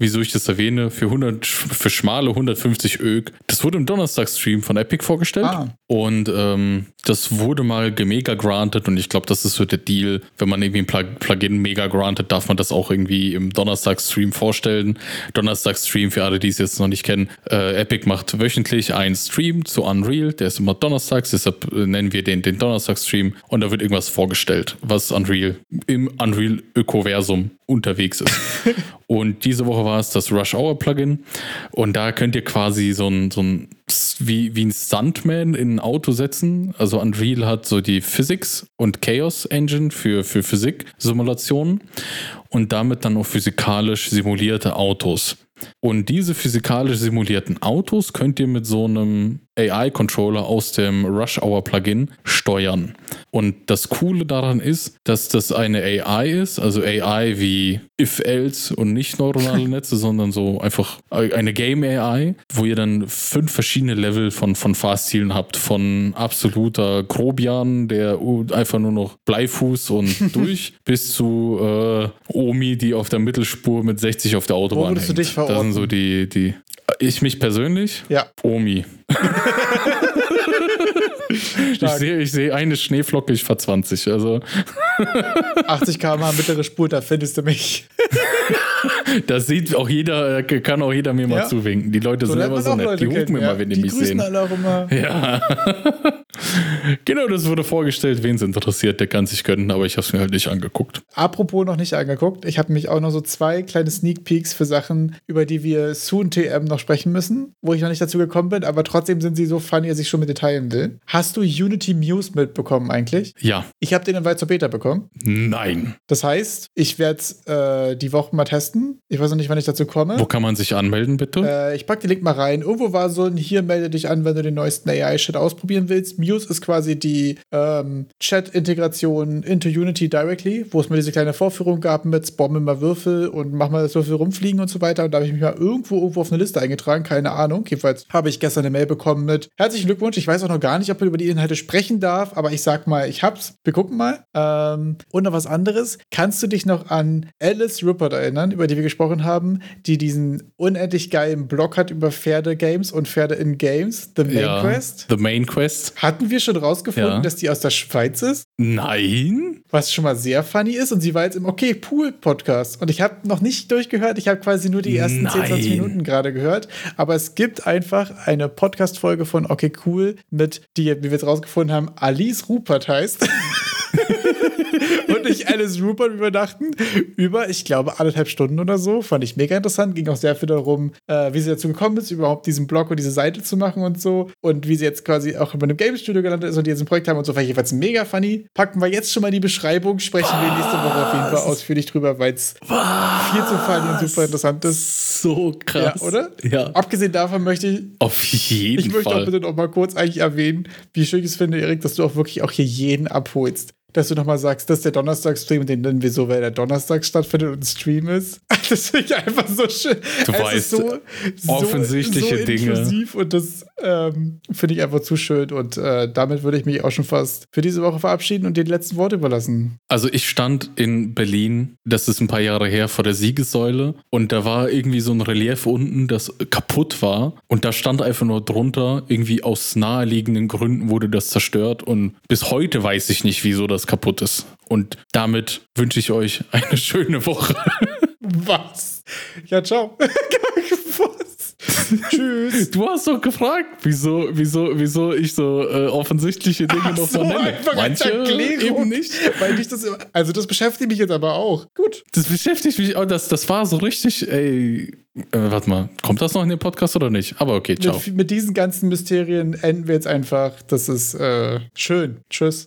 Wieso ich das erwähne, für 100, für schmale 150 Ög. Das wurde im Donnerstag-Stream von Epic vorgestellt. Ah. Und ähm, das wurde mal gemega granted und ich glaube, das ist so der Deal. Wenn man irgendwie ein Plug Plugin mega granted, darf man das auch irgendwie im Donnerstag-Stream vorstellen. Donnerstag-Stream, für alle, die es jetzt noch nicht kennen, äh, Epic macht wöchentlich einen Stream zu Unreal. Der ist immer donnerstags, deshalb äh, nennen wir den den Donnerstag-Stream. Und da wird irgendwas vorgestellt, was Unreal im Unreal-Ökoversum unterwegs ist. und diese Woche war es das Rush Hour Plugin. Und da könnt ihr quasi so ein, so ein wie, wie ein Stuntman in ein Auto setzen. Also Unreal hat so die Physics und Chaos Engine für, für Physik-Simulationen und damit dann auch physikalisch simulierte Autos. Und diese physikalisch simulierten Autos könnt ihr mit so einem AI-Controller aus dem Rush Hour Plugin steuern. Und das Coole daran ist, dass das eine AI ist, also AI wie if-else und nicht neuronale Netze, sondern so einfach eine Game AI, wo ihr dann fünf verschiedene Level von, von Fahrstilen habt. Von absoluter Grobian, der einfach nur noch Bleifuß und durch, bis zu äh, Omi, die auf der Mittelspur mit 60 auf der Autobahn Wo würdest hängt. du dich verorten? Das sind so die, die. Ich mich persönlich? Ja. Omi. Ich sehe ich seh eine Schneeflocke, ich fahr 20. Also. 80 km mittlere Spur, da findest du mich. Das sieht auch jeder, äh, kann auch jeder mir ja. mal zuwinken. Die Leute so sind immer so nett. Leute die hupen immer, ja. wenn die, die mich sehen. Alle auch immer. Ja. genau, das wurde vorgestellt. Wen es interessiert, der kann sich gönnen, aber ich habe es mir halt nicht angeguckt. Apropos noch nicht angeguckt, ich habe mich auch noch so zwei kleine Sneak Peeks für Sachen, über die wir soon TM noch sprechen müssen, wo ich noch nicht dazu gekommen bin, aber trotzdem sind sie so funny, dass ich schon mit dir teilen will. Hast du Unity Muse mitbekommen eigentlich? Ja. Ich habe den in Weit zur Beta bekommen. Nein. Das heißt, ich werde äh, die Woche mal testen. Ich weiß noch nicht, wann ich dazu komme. Wo kann man sich anmelden, bitte? Äh, ich packe den Link mal rein. Irgendwo war so ein Hier melde dich an, wenn du den neuesten AI-Shit ausprobieren willst. Muse ist quasi die ähm, Chat-Integration into Unity directly, wo es mal diese kleine Vorführung gab mit Bombe mal Würfel und mach mal das Würfel rumfliegen und so weiter. Und da habe ich mich mal irgendwo, irgendwo auf eine Liste eingetragen, keine Ahnung. Jedenfalls habe ich gestern eine Mail bekommen mit Herzlichen Glückwunsch. Ich weiß auch noch gar nicht, ob man über die Inhalte sprechen darf, aber ich sag mal, ich hab's. Wir gucken mal. Ähm, und noch was anderes. Kannst du dich noch an Alice Ruppert erinnern, über die wir gesprochen haben, die diesen unendlich geilen Blog hat über Pferde-Games und Pferde in Games? The Main ja, Quest? The Main Quest. Hatten wir schon rausgefunden, ja. dass die aus der Schweiz ist? Nein. Was schon mal sehr funny ist. Und sie war jetzt im Okay Pool Podcast. Und ich habe noch nicht durchgehört. Ich habe quasi nur die ersten Nein. 10, 20 Minuten gerade gehört. Aber es gibt einfach eine Podcast-Folge von Okay Cool mit, die, wie wir jetzt rausgefunden haben, Alice Rupert heißt. und ich Alice Rupert überdachten über, ich glaube, anderthalb Stunden oder so. Fand ich mega interessant. Ging auch sehr viel darum, äh, wie sie dazu gekommen ist, überhaupt diesen Blog und diese Seite zu machen und so. Und wie sie jetzt quasi auch bei einem Game Studio gelandet ist und die jetzt ein Projekt haben und so. Fand ich jedenfalls mega funny. Packen wir jetzt schon mal die Beschreibung, sprechen Was? wir nächste Woche auf jeden Fall ausführlich drüber, weil es viel zu funny und super interessant ist. So krass. Ja, oder? Ja. Abgesehen davon möchte ich. Auf jeden Fall. Ich möchte auch bitte noch mal kurz eigentlich erwähnen, wie schön ich es finde, Erik, dass du auch wirklich auch hier jeden abholst dass du nochmal sagst, dass der Donnerstag-Stream, den nennen wir so, weil der Donnerstag stattfindet und ein Stream ist. Das finde ich einfach so schön. Du es weißt, so, offensichtliche so, so Dinge. Und das ähm, finde ich einfach zu schön. Und äh, damit würde ich mich auch schon fast für diese Woche verabschieden und den letzten Wort überlassen. Also ich stand in Berlin, das ist ein paar Jahre her, vor der Siegessäule. Und da war irgendwie so ein Relief unten, das kaputt war. Und da stand einfach nur drunter, irgendwie aus naheliegenden Gründen wurde das zerstört. Und bis heute weiß ich nicht, wieso das kaputt ist. Und damit wünsche ich euch eine schöne Woche. Was? Ja, ciao. Tschüss. Du hast doch gefragt, wieso, wieso, wieso ich so äh, offensichtliche Dinge Ach noch so, nenne. Einfach Manche eben nicht. Weil ich das, also das beschäftigt mich jetzt aber auch. Gut. Das beschäftigt mich auch. Das, das war so richtig, ey. Äh, warte mal, kommt das noch in den Podcast oder nicht? Aber okay, ciao. Mit, mit diesen ganzen Mysterien enden wir jetzt einfach. Das ist äh, schön. Tschüss.